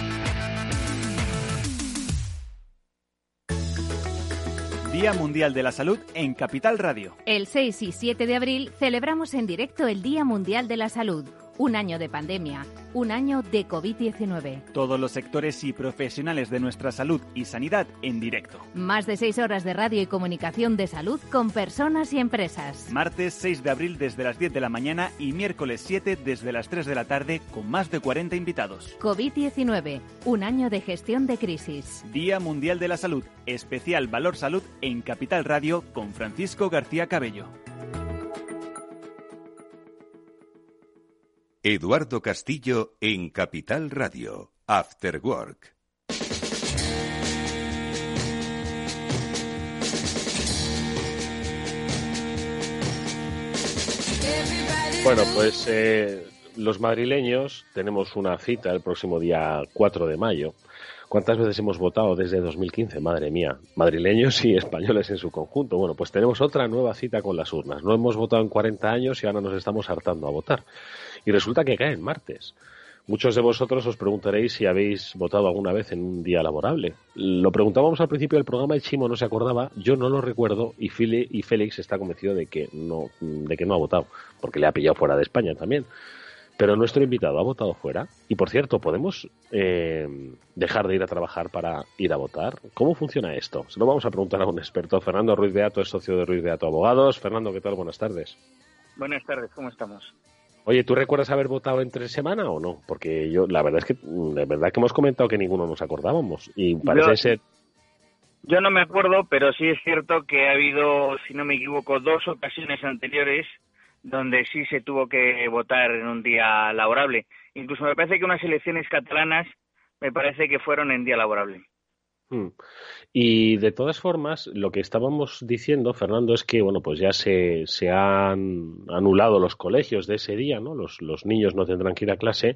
Día Mundial de la Salud en Capital Radio. El 6 y 7 de abril celebramos en directo el Día Mundial de la Salud. Un año de pandemia, un año de COVID-19. Todos los sectores y profesionales de nuestra salud y sanidad en directo. Más de seis horas de radio y comunicación de salud con personas y empresas. Martes 6 de abril desde las 10 de la mañana y miércoles 7 desde las 3 de la tarde con más de 40 invitados. COVID-19, un año de gestión de crisis. Día Mundial de la Salud, especial Valor Salud en Capital Radio con Francisco García Cabello. Eduardo Castillo en Capital Radio, After Work. Bueno, pues eh, los madrileños tenemos una cita el próximo día 4 de mayo. ¿Cuántas veces hemos votado desde 2015? Madre mía, madrileños y españoles en su conjunto. Bueno, pues tenemos otra nueva cita con las urnas. No hemos votado en 40 años y ahora nos estamos hartando a votar y resulta que cae en martes. Muchos de vosotros os preguntaréis si habéis votado alguna vez en un día laborable. Lo preguntábamos al principio del programa y Chimo no se acordaba, yo no lo recuerdo y, Félix está convencido de que no, de que no ha votado, porque le ha pillado fuera de España también. Pero nuestro invitado ha votado fuera. Y por cierto, ¿podemos eh, dejar de ir a trabajar para ir a votar? ¿Cómo funciona esto? Se lo vamos a preguntar a un experto. Fernando Ruiz Beato es socio de Ruiz Beato Abogados. Fernando, ¿qué tal? Buenas tardes. Buenas tardes, ¿cómo estamos? Oye, ¿tú recuerdas haber votado entre semana o no? Porque yo, la verdad es que, la verdad que hemos comentado que ninguno nos acordábamos y parece ser. Yo no me acuerdo, pero sí es cierto que ha habido, si no me equivoco, dos ocasiones anteriores donde sí se tuvo que votar en un día laborable. Incluso me parece que unas elecciones catalanas me parece que fueron en día laborable. Hmm. Y de todas formas, lo que estábamos diciendo, Fernando, es que bueno, pues ya se, se han anulado los colegios de ese día, ¿no? Los, los niños no tendrán que ir a clase,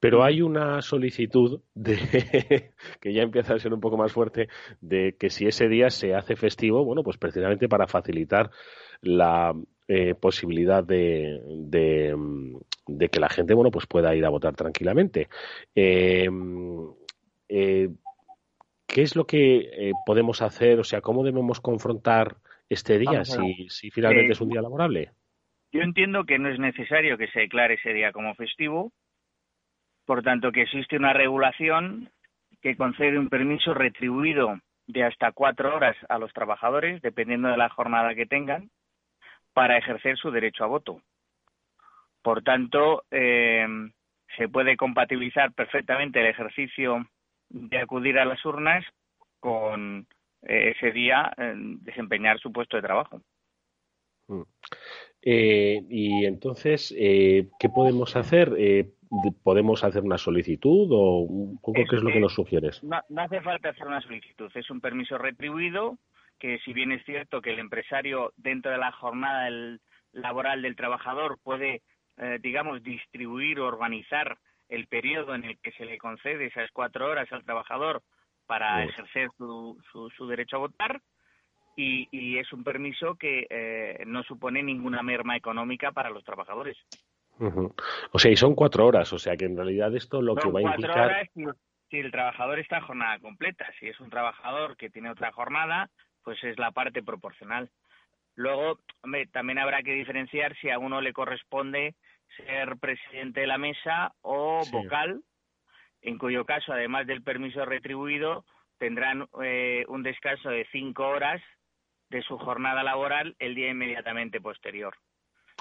pero hay una solicitud de que ya empieza a ser un poco más fuerte de que si ese día se hace festivo, bueno, pues precisamente para facilitar la eh, posibilidad de, de, que la gente bueno pues pueda ir a votar tranquilamente. Eh, eh, ¿Qué es lo que podemos hacer? O sea, ¿cómo debemos confrontar este día si, si, finalmente es un día laborable? Yo entiendo que no es necesario que se declare ese día como festivo, por tanto que existe una regulación que concede un permiso retribuido de hasta cuatro horas a los trabajadores, dependiendo de la jornada que tengan, para ejercer su derecho a voto. Por tanto, eh, se puede compatibilizar perfectamente el ejercicio de acudir a las urnas con eh, ese día eh, desempeñar su puesto de trabajo. Mm. y entonces, ¿qué podemos hacer? ¿Podemos hacer una solicitud o un poco qué es lo que nos sugieres? No, no hace falta hacer una solicitud, es un permiso retribuido que si bien es cierto que el empresario dentro de la jornada laboral del trabajador puede, eh, digamos, distribuir o organizar el periodo en el que se le concede esas cuatro horas al trabajador para ejercer su, su, derecho a votar y, es un permiso que eh, no supone ninguna merma económica para los trabajadores. O sea, y son cuatro horas, o sea que en realidad esto lo que va a implicar... Horas si, si el trabajador está en jornada completa, si es un trabajador que tiene otra jornada, pues es la parte proporcional. Luego, hombre, también habrá que diferenciar si a uno le corresponde ser presidente de la mesa o vocal, en cuyo caso, además del permiso retribuido, tendrán eh, un descanso de cinco horas de su jornada laboral el día inmediatamente posterior.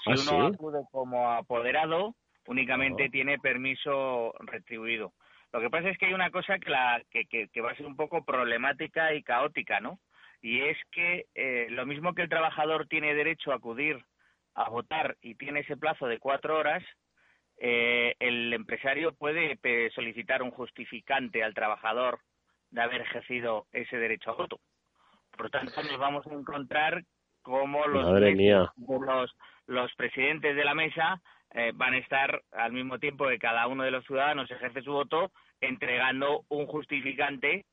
Si ¿Ah, uno acude como apoderado, únicamente tiene permiso retribuido. Lo que pasa es que hay una cosa que, la, que, que va a ser un poco problemática y caótica, ¿no? Y es que eh, lo mismo que el trabajador tiene derecho a acudir a votar y tiene ese plazo de cuatro horas, eh, el empresario puede solicitar un justificante al trabajador de haber ejercido ese derecho a voto. Por tanto, nos vamos a encontrar como los, los, los presidentes de la mesa eh, van a estar al mismo tiempo que cada uno de los ciudadanos ejerce su voto entregando un justificante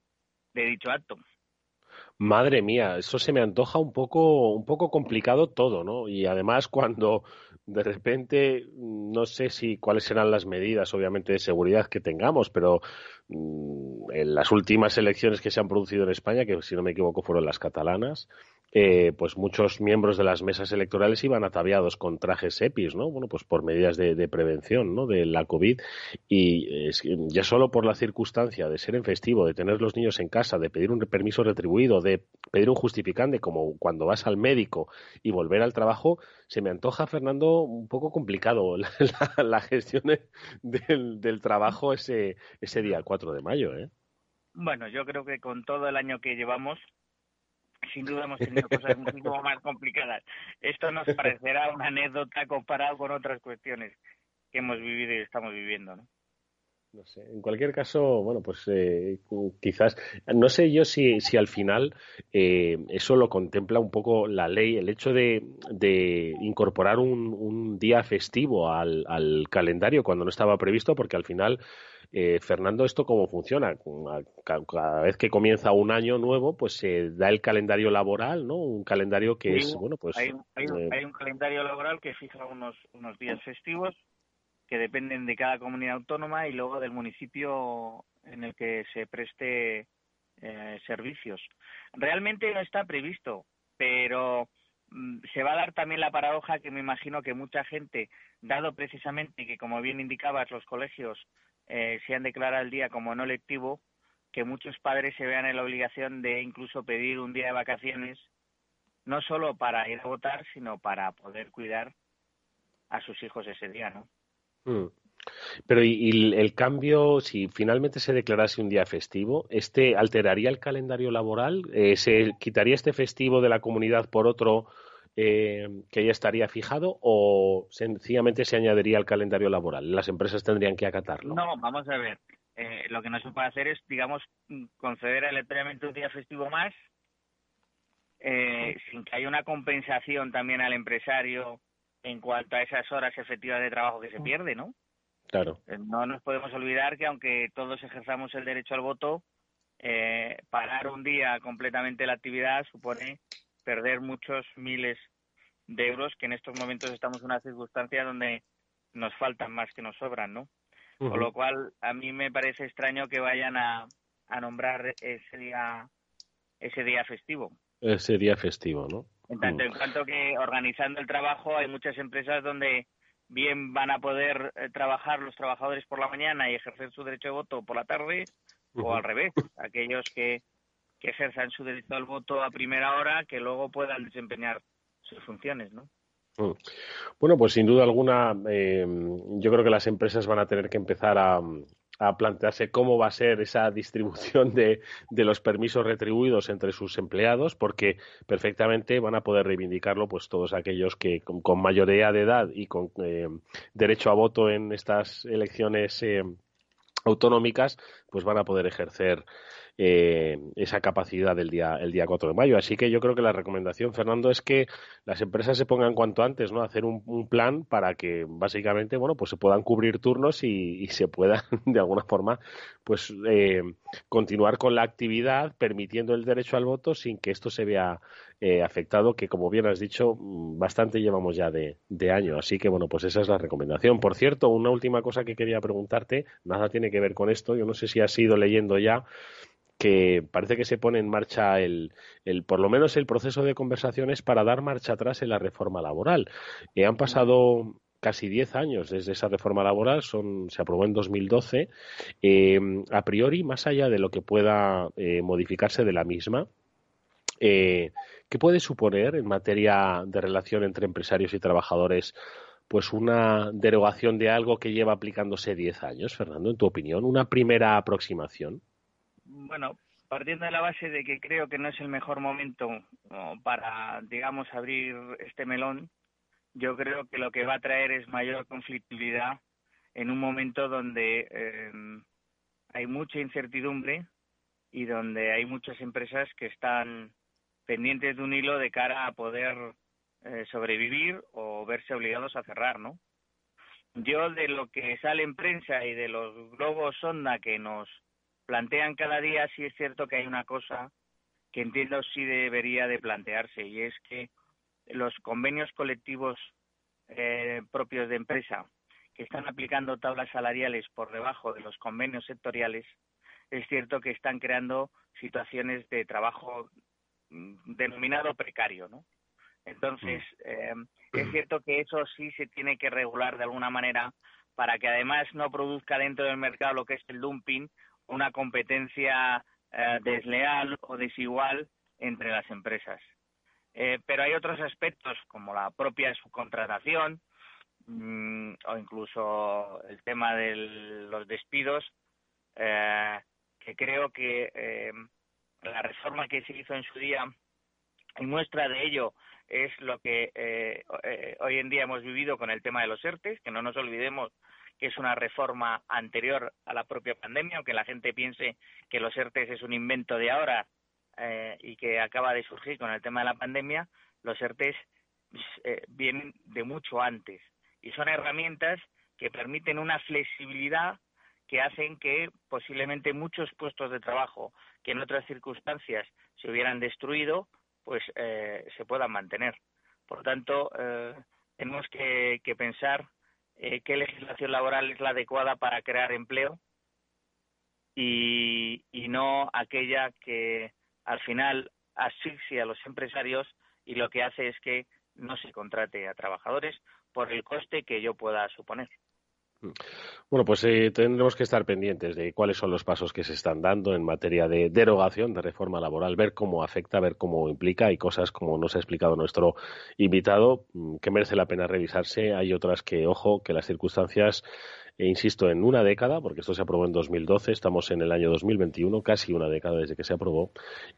de dicho acto. Madre mía, eso se me antoja un poco, un poco complicado todo, ¿no? Y además cuando de repente, no sé si cuáles serán las medidas, obviamente, de seguridad que tengamos, pero mm, en las últimas elecciones que se han producido en España, que si no me equivoco fueron las catalanas, eh, pues muchos miembros de las mesas electorales iban ataviados con trajes EPIs, ¿no? Bueno, pues por medidas de, prevención, ¿no? De la COVID y ya solo por la circunstancia de ser en festivo, de tener los niños en casa, de pedir un permiso retribuido, de pedir un justificante como cuando vas al médico y volver al trabajo, se me antoja, Fernando, un poco complicado la, gestión del, trabajo ese, día 4 de mayo, ¿eh? Bueno, yo creo que con todo el año que llevamos sin duda hemos tenido cosas muchísimo más complicadas. Esto nos parecerá una anécdota comparado con otras cuestiones que hemos vivido y estamos viviendo, ¿no? No sé, en cualquier caso, bueno, pues eh, quizás, no sé yo si, si al final eh, eso lo contempla un poco la ley, el hecho de, de incorporar un, un día festivo al, al calendario cuando no estaba previsto, porque al final eh, Fernando, ¿esto cómo funciona? Cada vez que comienza un año nuevo, pues se da el calendario laboral, ¿no? Un calendario que es, bueno, pues... Hay, eh, hay, un, calendario laboral que fija unos, unos días festivos que dependen de cada comunidad autónoma y luego del municipio en el que se preste eh, servicios. Realmente no está previsto, pero mm, se va a dar también la paradoja que me imagino que mucha gente, dado precisamente que, como bien indicabas, los colegios eh, se han declarado el día como no lectivo, que muchos padres se vean en la obligación de incluso pedir un día de vacaciones, no solo para ir a votar, sino para poder cuidar a sus hijos ese día, ¿no? Mm. Pero y, el cambio, si finalmente se declarase un día festivo, ¿este alteraría el calendario laboral? Eh, ¿Se quitaría este festivo de la comunidad por otro eh, que ya estaría fijado o sencillamente se añadiría al calendario laboral? ¿Las empresas tendrían que acatarlo? No, vamos a ver. Eh, lo que no se puede hacer es, digamos, conceder aleatoriamente un día festivo más sin que haya una compensación también al empresario en cuanto a esas horas efectivas de trabajo que se pierde, ¿no? Claro. Eh, no nos podemos olvidar que aunque todos ejerzamos el derecho al voto, eh, parar un día completamente la actividad supone perder muchos miles de euros que en estos momentos estamos en una circunstancia donde nos faltan más que nos sobran, ¿no? Con lo cual, a mí me parece extraño que vayan a, a nombrar ese día ese día festivo. Ese día festivo, ¿no? En tanto en cuanto que organizando el trabajo hay muchas empresas donde bien van a poder eh, trabajar los trabajadores por la mañana y ejercer su derecho de voto por la tarde, o al revés, aquellos que, que ejerzan su derecho al voto a primera hora, que luego puedan desempeñar sus funciones, ¿no? Mm. Bueno, pues sin duda alguna, eh, yo creo que las empresas van a tener que empezar a, a plantearse cómo va a ser esa distribución de, de, los permisos retribuidos entre sus empleados, porque perfectamente van a poder reivindicarlo pues todos aquellos que con, mayoría de edad y con eh, derecho a voto en estas elecciones eh, autonómicas, pues van a poder ejercer eh, esa capacidad del día, el día 4 de mayo. Así que yo creo que la recomendación, Fernando, es que las empresas se pongan cuanto antes, ¿no? Hacer un, plan para que básicamente, bueno, pues se puedan cubrir turnos y, se pueda, de alguna forma, pues eh, continuar con la actividad permitiendo el derecho al voto sin que esto se vea eh, afectado, que como bien has dicho, mm, bastante llevamos ya de, de año. Así que, bueno, pues esa es la recomendación. Por cierto, una última cosa que quería preguntarte, nada tiene que ver con esto, yo no sé si has ido leyendo ya que parece que se pone en marcha el, el, por lo menos el proceso de conversaciones para dar marcha atrás en la reforma laboral. Eh, han pasado casi diez años desde esa reforma laboral, son, se aprobó en 2012. Eh, a priori, más allá de lo que pueda eh, modificarse de la misma, ¿qué puede suponer en materia de relación entre empresarios y trabajadores? Pues una derogación de algo que lleva aplicándose diez años, Fernando, en tu opinión, una primera aproximación bueno, partiendo de la base de que creo que no es el mejor momento para, digamos, abrir este melón, yo creo que lo que va a traer es mayor conflictividad en un momento donde eh, hay mucha incertidumbre y donde hay muchas empresas que están pendientes de un hilo de cara a poder eh, sobrevivir o verse obligados a cerrar, ¿no? Yo de lo que sale en prensa y de los globos sonda que nos plantean cada día, sí es cierto que hay una cosa que entiendo sí debería de plantearse y es que los convenios colectivos eh, propios de empresa que están aplicando tablas salariales por debajo de los convenios sectoriales, es cierto que están creando situaciones de trabajo mm, denominado precario, ¿no? Entonces, mm. eh, es cierto que eso sí se tiene que regular de alguna manera para que además no produzca dentro del mercado lo que es el dumping una competencia eh, desleal o desigual entre las empresas. Eh, pero hay otros aspectos como la propia subcontratación mm, o incluso el tema de los despidos eh, que creo que la reforma que se hizo en su día y muestra de ello es lo que hoy en día hemos vivido con el tema de los ERTES, que no nos olvidemos que es una reforma anterior a la propia pandemia, aunque la gente piense que los ERTES es un invento de ahora eh, y que acaba de surgir con el tema de la pandemia, los ERTES eh, vienen de mucho antes y son herramientas que permiten una flexibilidad que hacen que posiblemente muchos puestos de trabajo que en otras circunstancias se hubieran destruido, pues eh, se puedan mantener. Por tanto, tenemos que pensar eh, qué legislación laboral es la adecuada para crear empleo y, no aquella que al final asfixia a los empresarios y lo que hace es que no se contrate a trabajadores por el coste que yo pueda suponer. Mm. Bueno, pues eh, tendremos que estar pendientes de cuáles son los pasos que se están dando en materia de derogación de reforma laboral, ver cómo afecta, ver cómo implica. Hay cosas, como nos ha explicado nuestro invitado, mm, que merece la pena revisarse. Hay otras que, ojo, que las circunstancias e insisto, en una década, porque esto se aprobó en 2012, estamos en el año 2021, casi una década desde que se aprobó,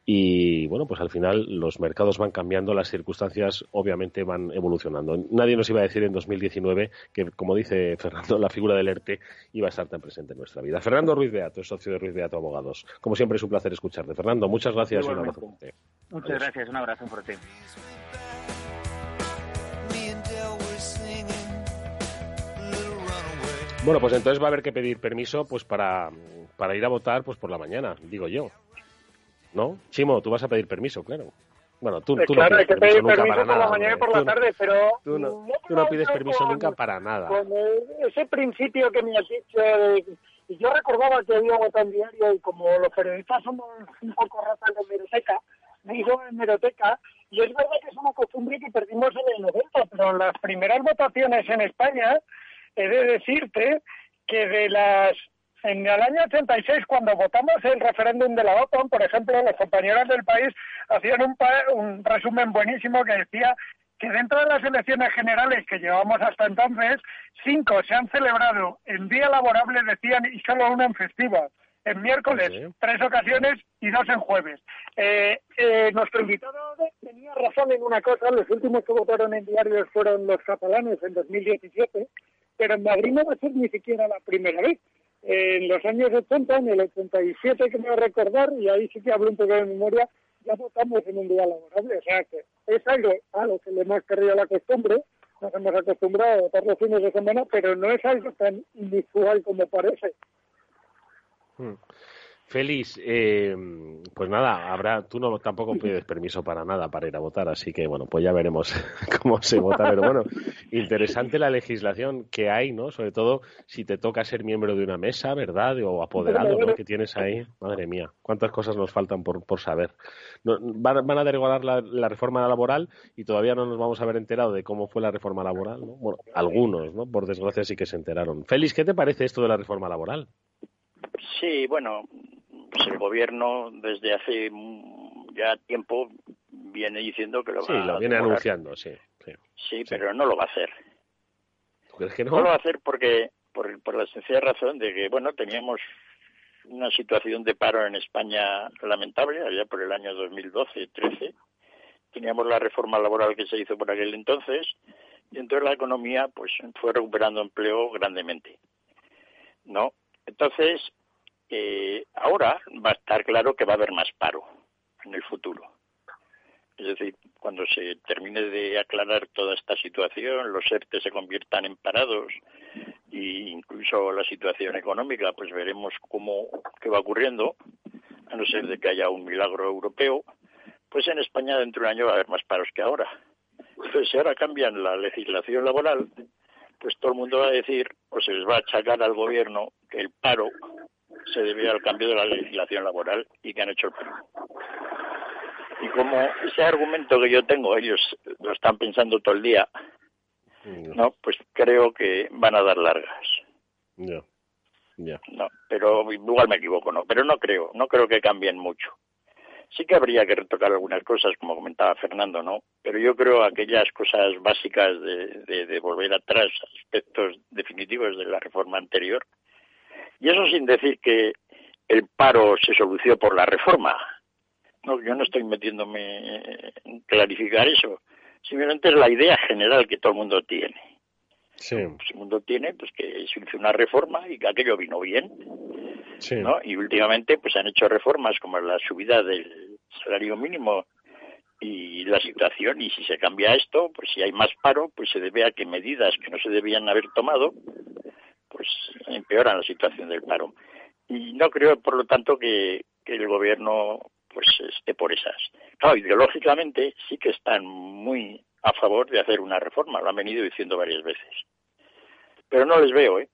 y bueno, pues al final los mercados van cambiando, las circunstancias obviamente van evolucionando. Nadie nos iba a decir en 2019 que, como dice Fernando, la figura del ERTE iba a estar tan presente en nuestra vida. Fernando Ruiz Beato, socio de Ruiz Beato Abogados. Como siempre es un placer escucharte. Fernando, muchas gracias. Un abrazo fuerte. Muchas gracias, un abrazo fuerte. Bueno, pues entonces va a haber que pedir permiso pues para, para ir a votar pues por la mañana, digo yo. ¿No? Chimo, tú vas a pedir permiso, claro. Bueno, tú, tú claro, no hay que pides pedir permiso permiso nunca por para la nada. mañana y por la tarde, pero Tú no, no tú no creo pides permiso con- nunca para nada. con ese principio que me has dicho de- yo recordaba que había votado en diario y como los periodistas somos un poco ratas de hemeroteca, me digo hemeroteca, y es verdad que es una costumbre que perdimos en el 90, pero en las primeras votaciones en España, he de decirte que de las en el año 86, cuando votamos el referéndum de la OTAN, por ejemplo, los compañeros del país hacían un, pa- un resumen buenísimo que decía que dentro de las elecciones generales que llevamos hasta entonces, cinco se han celebrado en día laborable, decían, y solo una en festiva. En miércoles, Sí. tres ocasiones y dos en jueves. Eh, eh, nuestro invitado tenía razón en una cosa, los últimos que votaron en diarios fueron los catalanes en 2017, pero en Madrid no va a ser ni siquiera la primera vez. En los años 80, en el 87, que me voy a recordar, y ahí sí que hablo un poco de memoria, ya votamos en un día laborable. O sea que es algo a lo que le hemos perdido la costumbre, nos hemos acostumbrado a votar los fines de semana, pero no es algo tan inusual como parece. Mm. Félix, eh, pues nada, habrá, tú no tampoco pides permiso para nada para ir a votar, así que bueno, pues ya veremos cómo se vota. Pero bueno, interesante la legislación que hay, ¿no? Sobre todo si te toca ser miembro de una mesa, ¿verdad? O apoderado, ¿no? Que tienes ahí. Madre mía, cuántas cosas nos faltan por, por saber. Van a derogar la, la reforma laboral y todavía no nos vamos a haber enterado de cómo fue la reforma laboral, ¿no? Bueno, algunos, ¿no? Por desgracia sí que se enteraron. Félix, ¿qué te parece esto de la reforma laboral? Sí, bueno, pues el gobierno desde hace mm, ya tiempo viene diciendo que lo Sí, va lo a viene demorar. anunciando, sí. sí. Sí, pero no lo va a hacer. ¿Tú crees que No no? lo va a hacer porque por, por la sencilla razón de que, bueno, teníamos una situación de paro en España lamentable, allá por el año 2012-13. Teníamos la reforma laboral que se hizo por aquel entonces y entonces la economía pues fue recuperando empleo grandemente. ¿No? Entonces, eh, ahora va a estar claro que va a haber más paro en el futuro. Es decir, cuando se termine de aclarar toda esta situación, los ERTE se conviertan en parados e incluso la situación económica, pues veremos cómo qué va ocurriendo, a no ser de que haya un milagro europeo, pues en España dentro de un año va a haber más paros que ahora. Entonces, si ahora cambian la legislación laboral, pues todo el mundo va a decir, o se les va a achacar al gobierno que el paro se debe al cambio de la legislación laboral y que han hecho el paro. Y como ese argumento que yo tengo, ellos lo están pensando todo el día, no, pues creo que van a dar largas. Ya, ya. No, pero igual me equivoco, no, pero no creo, no creo que cambien mucho. Sí que habría que retocar algunas cosas, como comentaba Fernando, ¿no? Pero yo creo aquellas cosas básicas de, de, de volver atrás, aspectos definitivos de la reforma anterior, y eso sin decir que el paro se solucionó por la reforma. No, yo no estoy metiéndome en clarificar eso. Simplemente es la idea general que todo el mundo tiene. Sí, Pues el mundo tiene pues que se hizo una reforma y que aquello vino bien. sí. ¿no? Y últimamente pues han hecho reformas como la subida del salario mínimo y la situación y si se cambia esto, pues si hay más paro, pues se debe a que medidas que no se debían haber tomado, pues empeoran la situación del paro. Y no creo, por lo tanto, que, el gobierno pues esté por esas. Claro, ideológicamente sí que están muy a favor de hacer una reforma, lo han venido diciendo varias veces. Pero no les veo, ¿eh?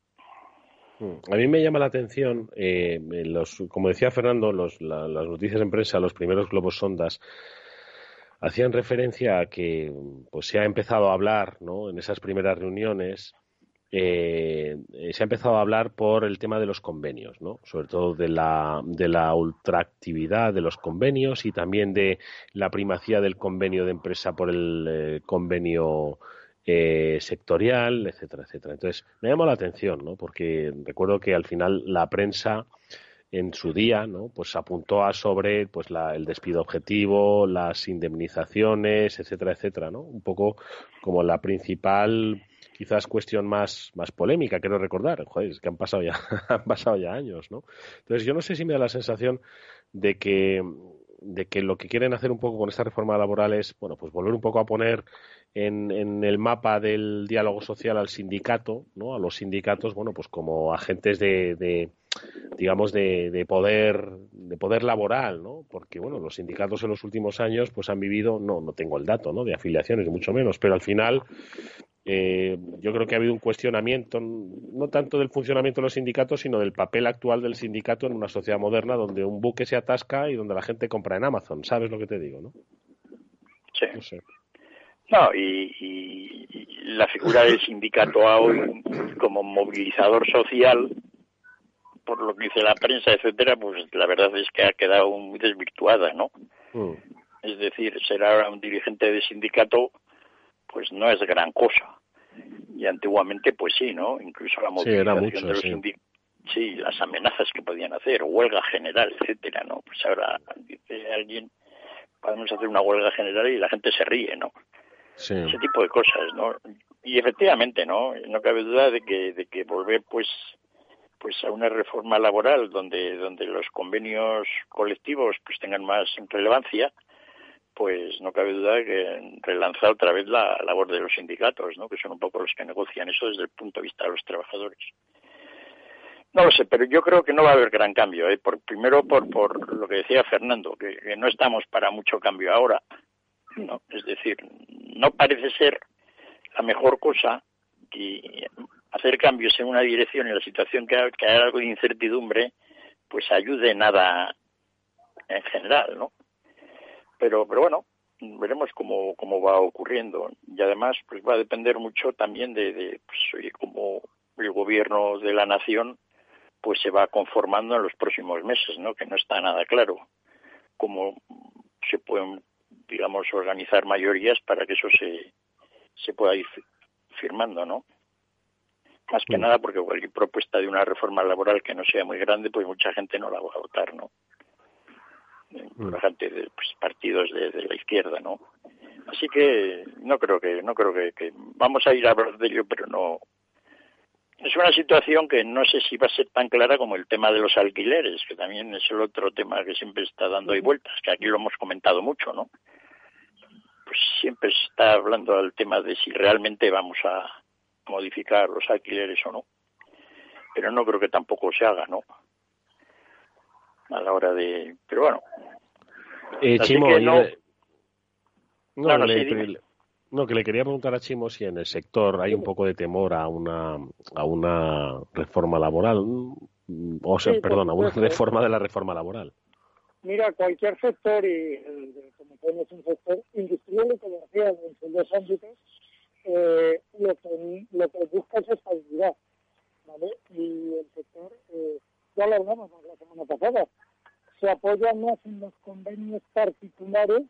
Mm. A mí me llama la atención, eh, los, como decía Fernando, los, la- las noticias en prensa, los primeros globos sondas, hacían referencia a que pues se ha empezado a hablar ¿no? en esas primeras reuniones eh, se ha empezado a hablar por el tema de los convenios, ¿no? sobre todo de la, de la ultraactividad de los convenios y también de la primacía del convenio de empresa por el eh, convenio eh, sectorial, etcétera, etcétera. Entonces, me llamó la atención, ¿no? porque recuerdo que al final la prensa en su día, ¿no? Pues apuntó a sobre pues la, el despido objetivo, las indemnizaciones, etcétera, etcétera, ¿no? Un poco como la principal quizás cuestión más, más polémica, quiero recordar, joder, es que han pasado ya, han pasado ya años, ¿no? Entonces yo no sé si me da la sensación de que, de que lo que quieren hacer un poco con esta reforma laboral es, bueno, pues volver un poco a poner en, en el mapa del diálogo social al sindicato, ¿no? A los sindicatos, bueno, pues como agentes de, de digamos de, de, poder de poder laboral no porque bueno los sindicatos en los últimos años pues han vivido no no tengo el dato no de afiliaciones mucho menos pero al final eh, yo creo que ha habido un cuestionamiento, no tanto del funcionamiento de los sindicatos, sino del papel actual del sindicato en una sociedad moderna donde un buque se atasca y donde la gente compra en Amazon. ¿Sabes lo que te digo, no? Sí. No, y, la figura del sindicato hoy como movilizador social, por lo que dice la prensa, etcétera, pues la verdad es que ha quedado muy desvirtuada, ¿no? Mm. Es decir, ser ahora un dirigente de sindicato pues no es gran cosa. Y antiguamente, pues sí, ¿no? Incluso la movilización de los sí. sí, las amenazas que podían hacer, huelga general, etcétera, ¿no? Pues ahora dice alguien, podemos hacer una huelga general y la gente se ríe, ¿no? Sí. Ese tipo de cosas, ¿no? Y efectivamente, ¿no? No cabe duda de que, de que volver, pues, pues a una reforma laboral donde, donde los convenios colectivos pues tengan más relevancia, pues no cabe duda que relanzar otra vez la labor de los sindicatos, ¿no? que son un poco los que negocian eso desde el punto de vista de los trabajadores. No lo sé, pero yo creo que no va a haber gran cambio. ¿eh? Por, primero, por, por lo que decía Fernando, que, no estamos para mucho cambio ahora. ¿no? Es decir, no parece ser la mejor cosa que hacer cambios en una dirección en la situación que, que hay algo de incertidumbre, pues ayude nada en general, ¿no? Pero pero bueno veremos cómo, cómo va ocurriendo. Y además pues va a depender mucho también de, de pues, cómo el gobierno de la nación pues se va conformando en los próximos meses no que no está nada claro cómo se pueden digamos organizar mayorías para que eso se se pueda ir firmando no más que mm. nada porque cualquier propuesta de una reforma laboral que no sea muy grande pues mucha gente no la va a votar no la gente de pues, partidos de, la izquierda, ¿no? Así que no creo que no creo que, vamos a ir a hablar de ello, pero no es una situación que no sé si va a ser tan clara como el tema de los alquileres, que también es el otro tema que siempre está dando ahí vueltas, que aquí lo hemos comentado mucho, ¿no? Pues siempre se está hablando del tema de si realmente vamos a modificar los alquileres o no. Pero no creo que tampoco se haga, ¿no? A la hora de... Pero bueno. Eh, Chimo, que no... No, no, le, no, que le quería preguntar a Chimo si en el sector hay un poco de temor a una, a una reforma laboral, o sea, perdón, a una reforma de la reforma laboral. Mira, cualquier sector, y como tenemos un sector industrial y comercial en sus dos ámbitos, eh, lo, que, lo que busca es estabilidad, ¿vale? Y el sector eh, ya lo hablamos la semana pasada, se apoya más en los convenios particulares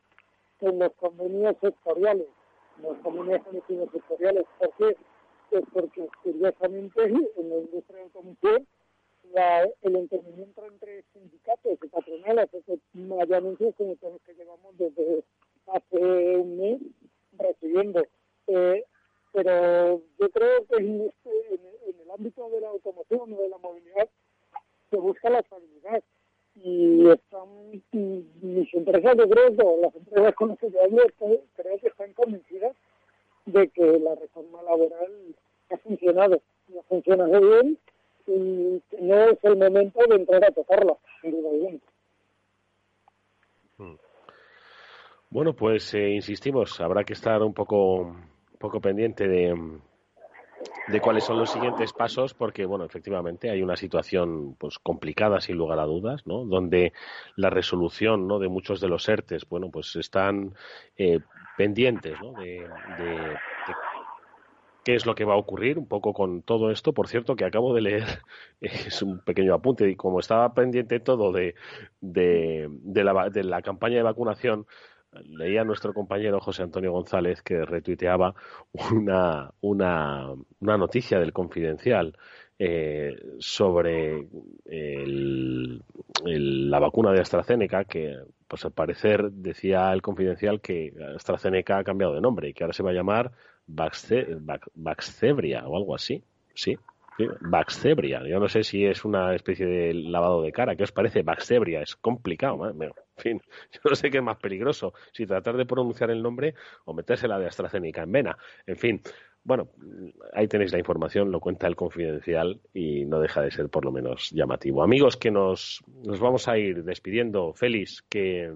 que en los convenios sectoriales, los convenios colectivos sectoriales. ¿Por qué? Pues porque curiosamente en la industria de comisión el entendimiento entre sindicatos y patronales es que hay anuncios como todos que llevamos desde hace un mes recibiendo. Eh, pero yo creo que en, este, en el ámbito de la automoción o de la movilidad se busca la estabilidad. Y están, mis empresas, de creo, las empresas con las que yo hablo, creo que están convencidas de que la reforma laboral ha funcionado, ha funcionado bien y no es el momento de entrar a tocarla, sin duda. Hmm. Bueno, pues eh, insistimos, habrá que estar un poco, un poco pendiente de, de cuáles son los siguientes pasos, porque, bueno, efectivamente hay una situación pues complicada, sin lugar a dudas, ¿no? Donde la resolución, ¿no? De muchos de los ERTES, bueno, pues están eh, pendientes, ¿no? de, qué es lo que va a ocurrir un poco con todo esto. Por cierto, que acabo de leer, es un pequeño apunte, y como estaba pendiente todo de, de, de, la, de la campaña de vacunación, leía a nuestro compañero José Antonio González que retuiteaba una, una, una noticia del Confidencial eh, sobre la vacuna de AstraZeneca que pues al parecer decía el confidencial que AstraZeneca ha cambiado de nombre y que ahora se va a llamar Vaxzebria o algo así sí Baxebria. Yo no sé si es una especie de lavado de cara. ¿Qué os parece? Baxebria. Es complicado. En fin, yo no sé qué es más peligroso. Si tratar de pronunciar el nombre o meterse la de AstraZeneca en vena. En fin, bueno, ahí tenéis la información, lo cuenta el confidencial y no deja de ser por lo menos llamativo. Amigos, que nos, nos vamos a ir despidiendo. Félix, que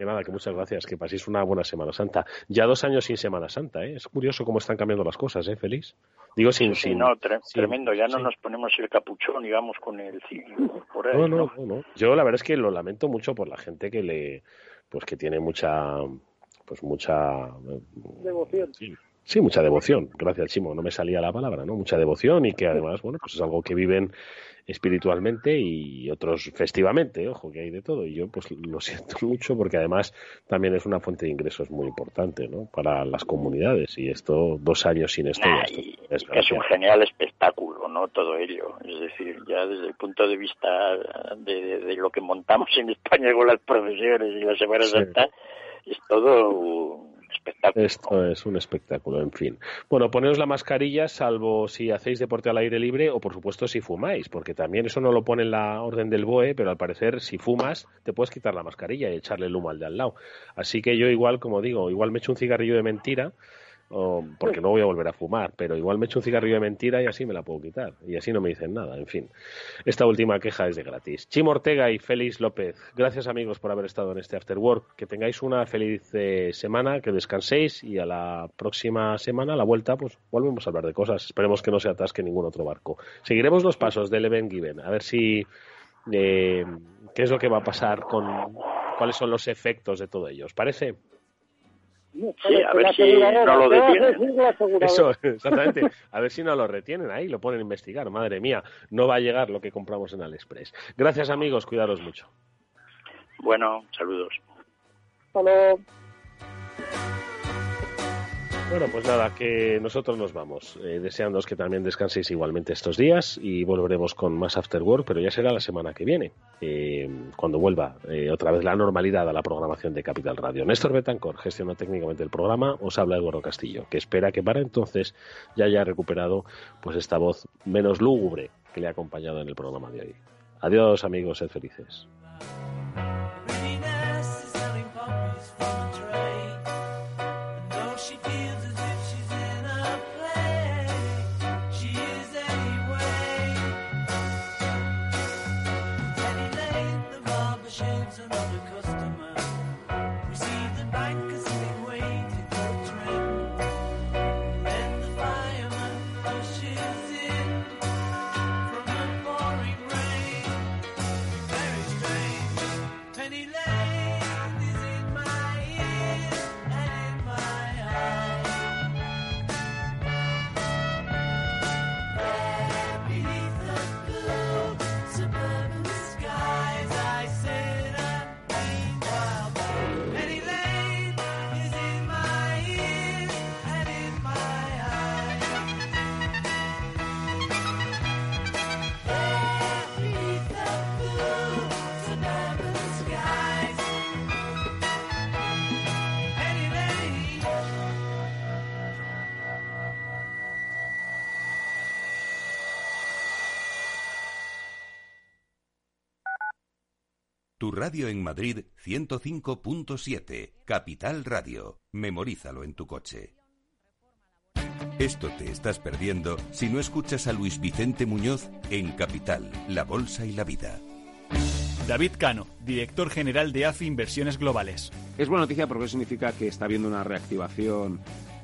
que nada, que muchas gracias, que paséis una buena Semana Santa. Ya dos años sin Semana Santa, ¿eh? Es curioso cómo están cambiando las cosas, ¿eh, Feliz? Digo sin... Sí, no, tremendo, ya no nos ponemos el capuchón y vamos con el por ahí, no, no, no, Yo la verdad es que lo lamento mucho por la gente que le... pues que tiene mucha... pues mucha... Devoción. Sí, mucha devoción. Gracias, Chimo. No me salía la palabra, ¿no? Mucha devoción y que además, bueno, pues es algo que viven espiritualmente y otros festivamente, ojo, que hay de todo. Y yo pues lo siento mucho porque además también es una fuente de ingresos muy importante ¿no? para las comunidades y esto dos años sin esto. es, un genial espectáculo, ¿no? Todo ello. Es decir, ya desde el punto de vista de, lo que montamos en España con las profesiones y la Semana Santa, es todo esto es un espectáculo, en fin. Bueno, poneos la mascarilla salvo si hacéis deporte al aire libre o, por supuesto, si fumáis, porque también eso no lo pone en la orden del BOE, pero al parecer, si fumas, te puedes quitar la mascarilla y echarle el humo al de al lado. Así que yo igual, como digo, igual me echo un cigarrillo de mentira porque no voy a volver a fumar, pero igual me echo un cigarrillo de mentira y así me la puedo quitar. Y así no me dicen nada, en fin. Esta última queja es de gratis. Chimo Ortega y Félix López, gracias amigos por haber estado en este After Work. Que tengáis una feliz eh, semana, que descanséis y a la próxima semana, a la vuelta, pues volvemos a hablar de cosas. Esperemos que no se atasque ningún otro barco. Seguiremos los pasos del Event Given, a ver si... Eh, ¿Qué es lo que va a pasar con... cuáles son los efectos de todo ello? ¿Os parece? Sí, a ver si no lo detienen. Eso, exactamente. A ver si no lo retienen ahí, lo ponen a investigar. Madre mía, no va a llegar lo que compramos en AliExpress. Gracias, amigos. Cuidaros mucho. Bueno, saludos. Hasta bueno, pues nada, que nosotros nos vamos, eh, deseándoos que también descanséis igualmente estos días y volveremos con más After Work, pero ya será la semana que viene, eh, cuando vuelva eh, otra vez la normalidad a la programación de Capital Radio. Néstor Betancor gestiona técnicamente el programa, os habla Eduardo Castillo, que espera que para entonces ya haya recuperado pues esta voz menos lúgubre que le ha acompañado en el programa de hoy. Adiós amigos, sed felices. Radio en Madrid 105.7, Capital Radio. Memorízalo en tu coche. Esto te estás perdiendo si no escuchas a Luis Vicente Muñoz en Capital, La Bolsa y la Vida. David Cano, director general de AFI Inversiones Globales. Es buena noticia porque significa que está habiendo una reactivación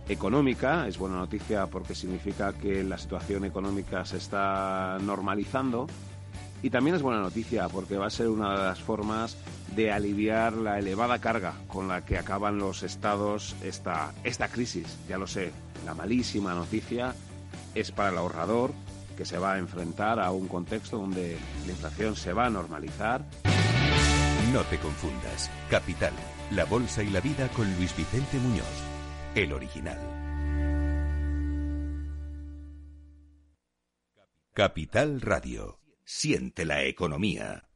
económica, es buena noticia porque significa que la situación económica se está normalizando y también es buena noticia porque va a ser una de las formas de aliviar la elevada carga con la que acaban los estados esta, esta crisis. Ya lo sé, la malísima noticia es para el ahorrador que se va a enfrentar a un contexto donde la inflación se va a normalizar. No te confundas. Capital, la bolsa y la vida con Luis Vicente Muñoz, el original. Capital Radio. Siente la economía.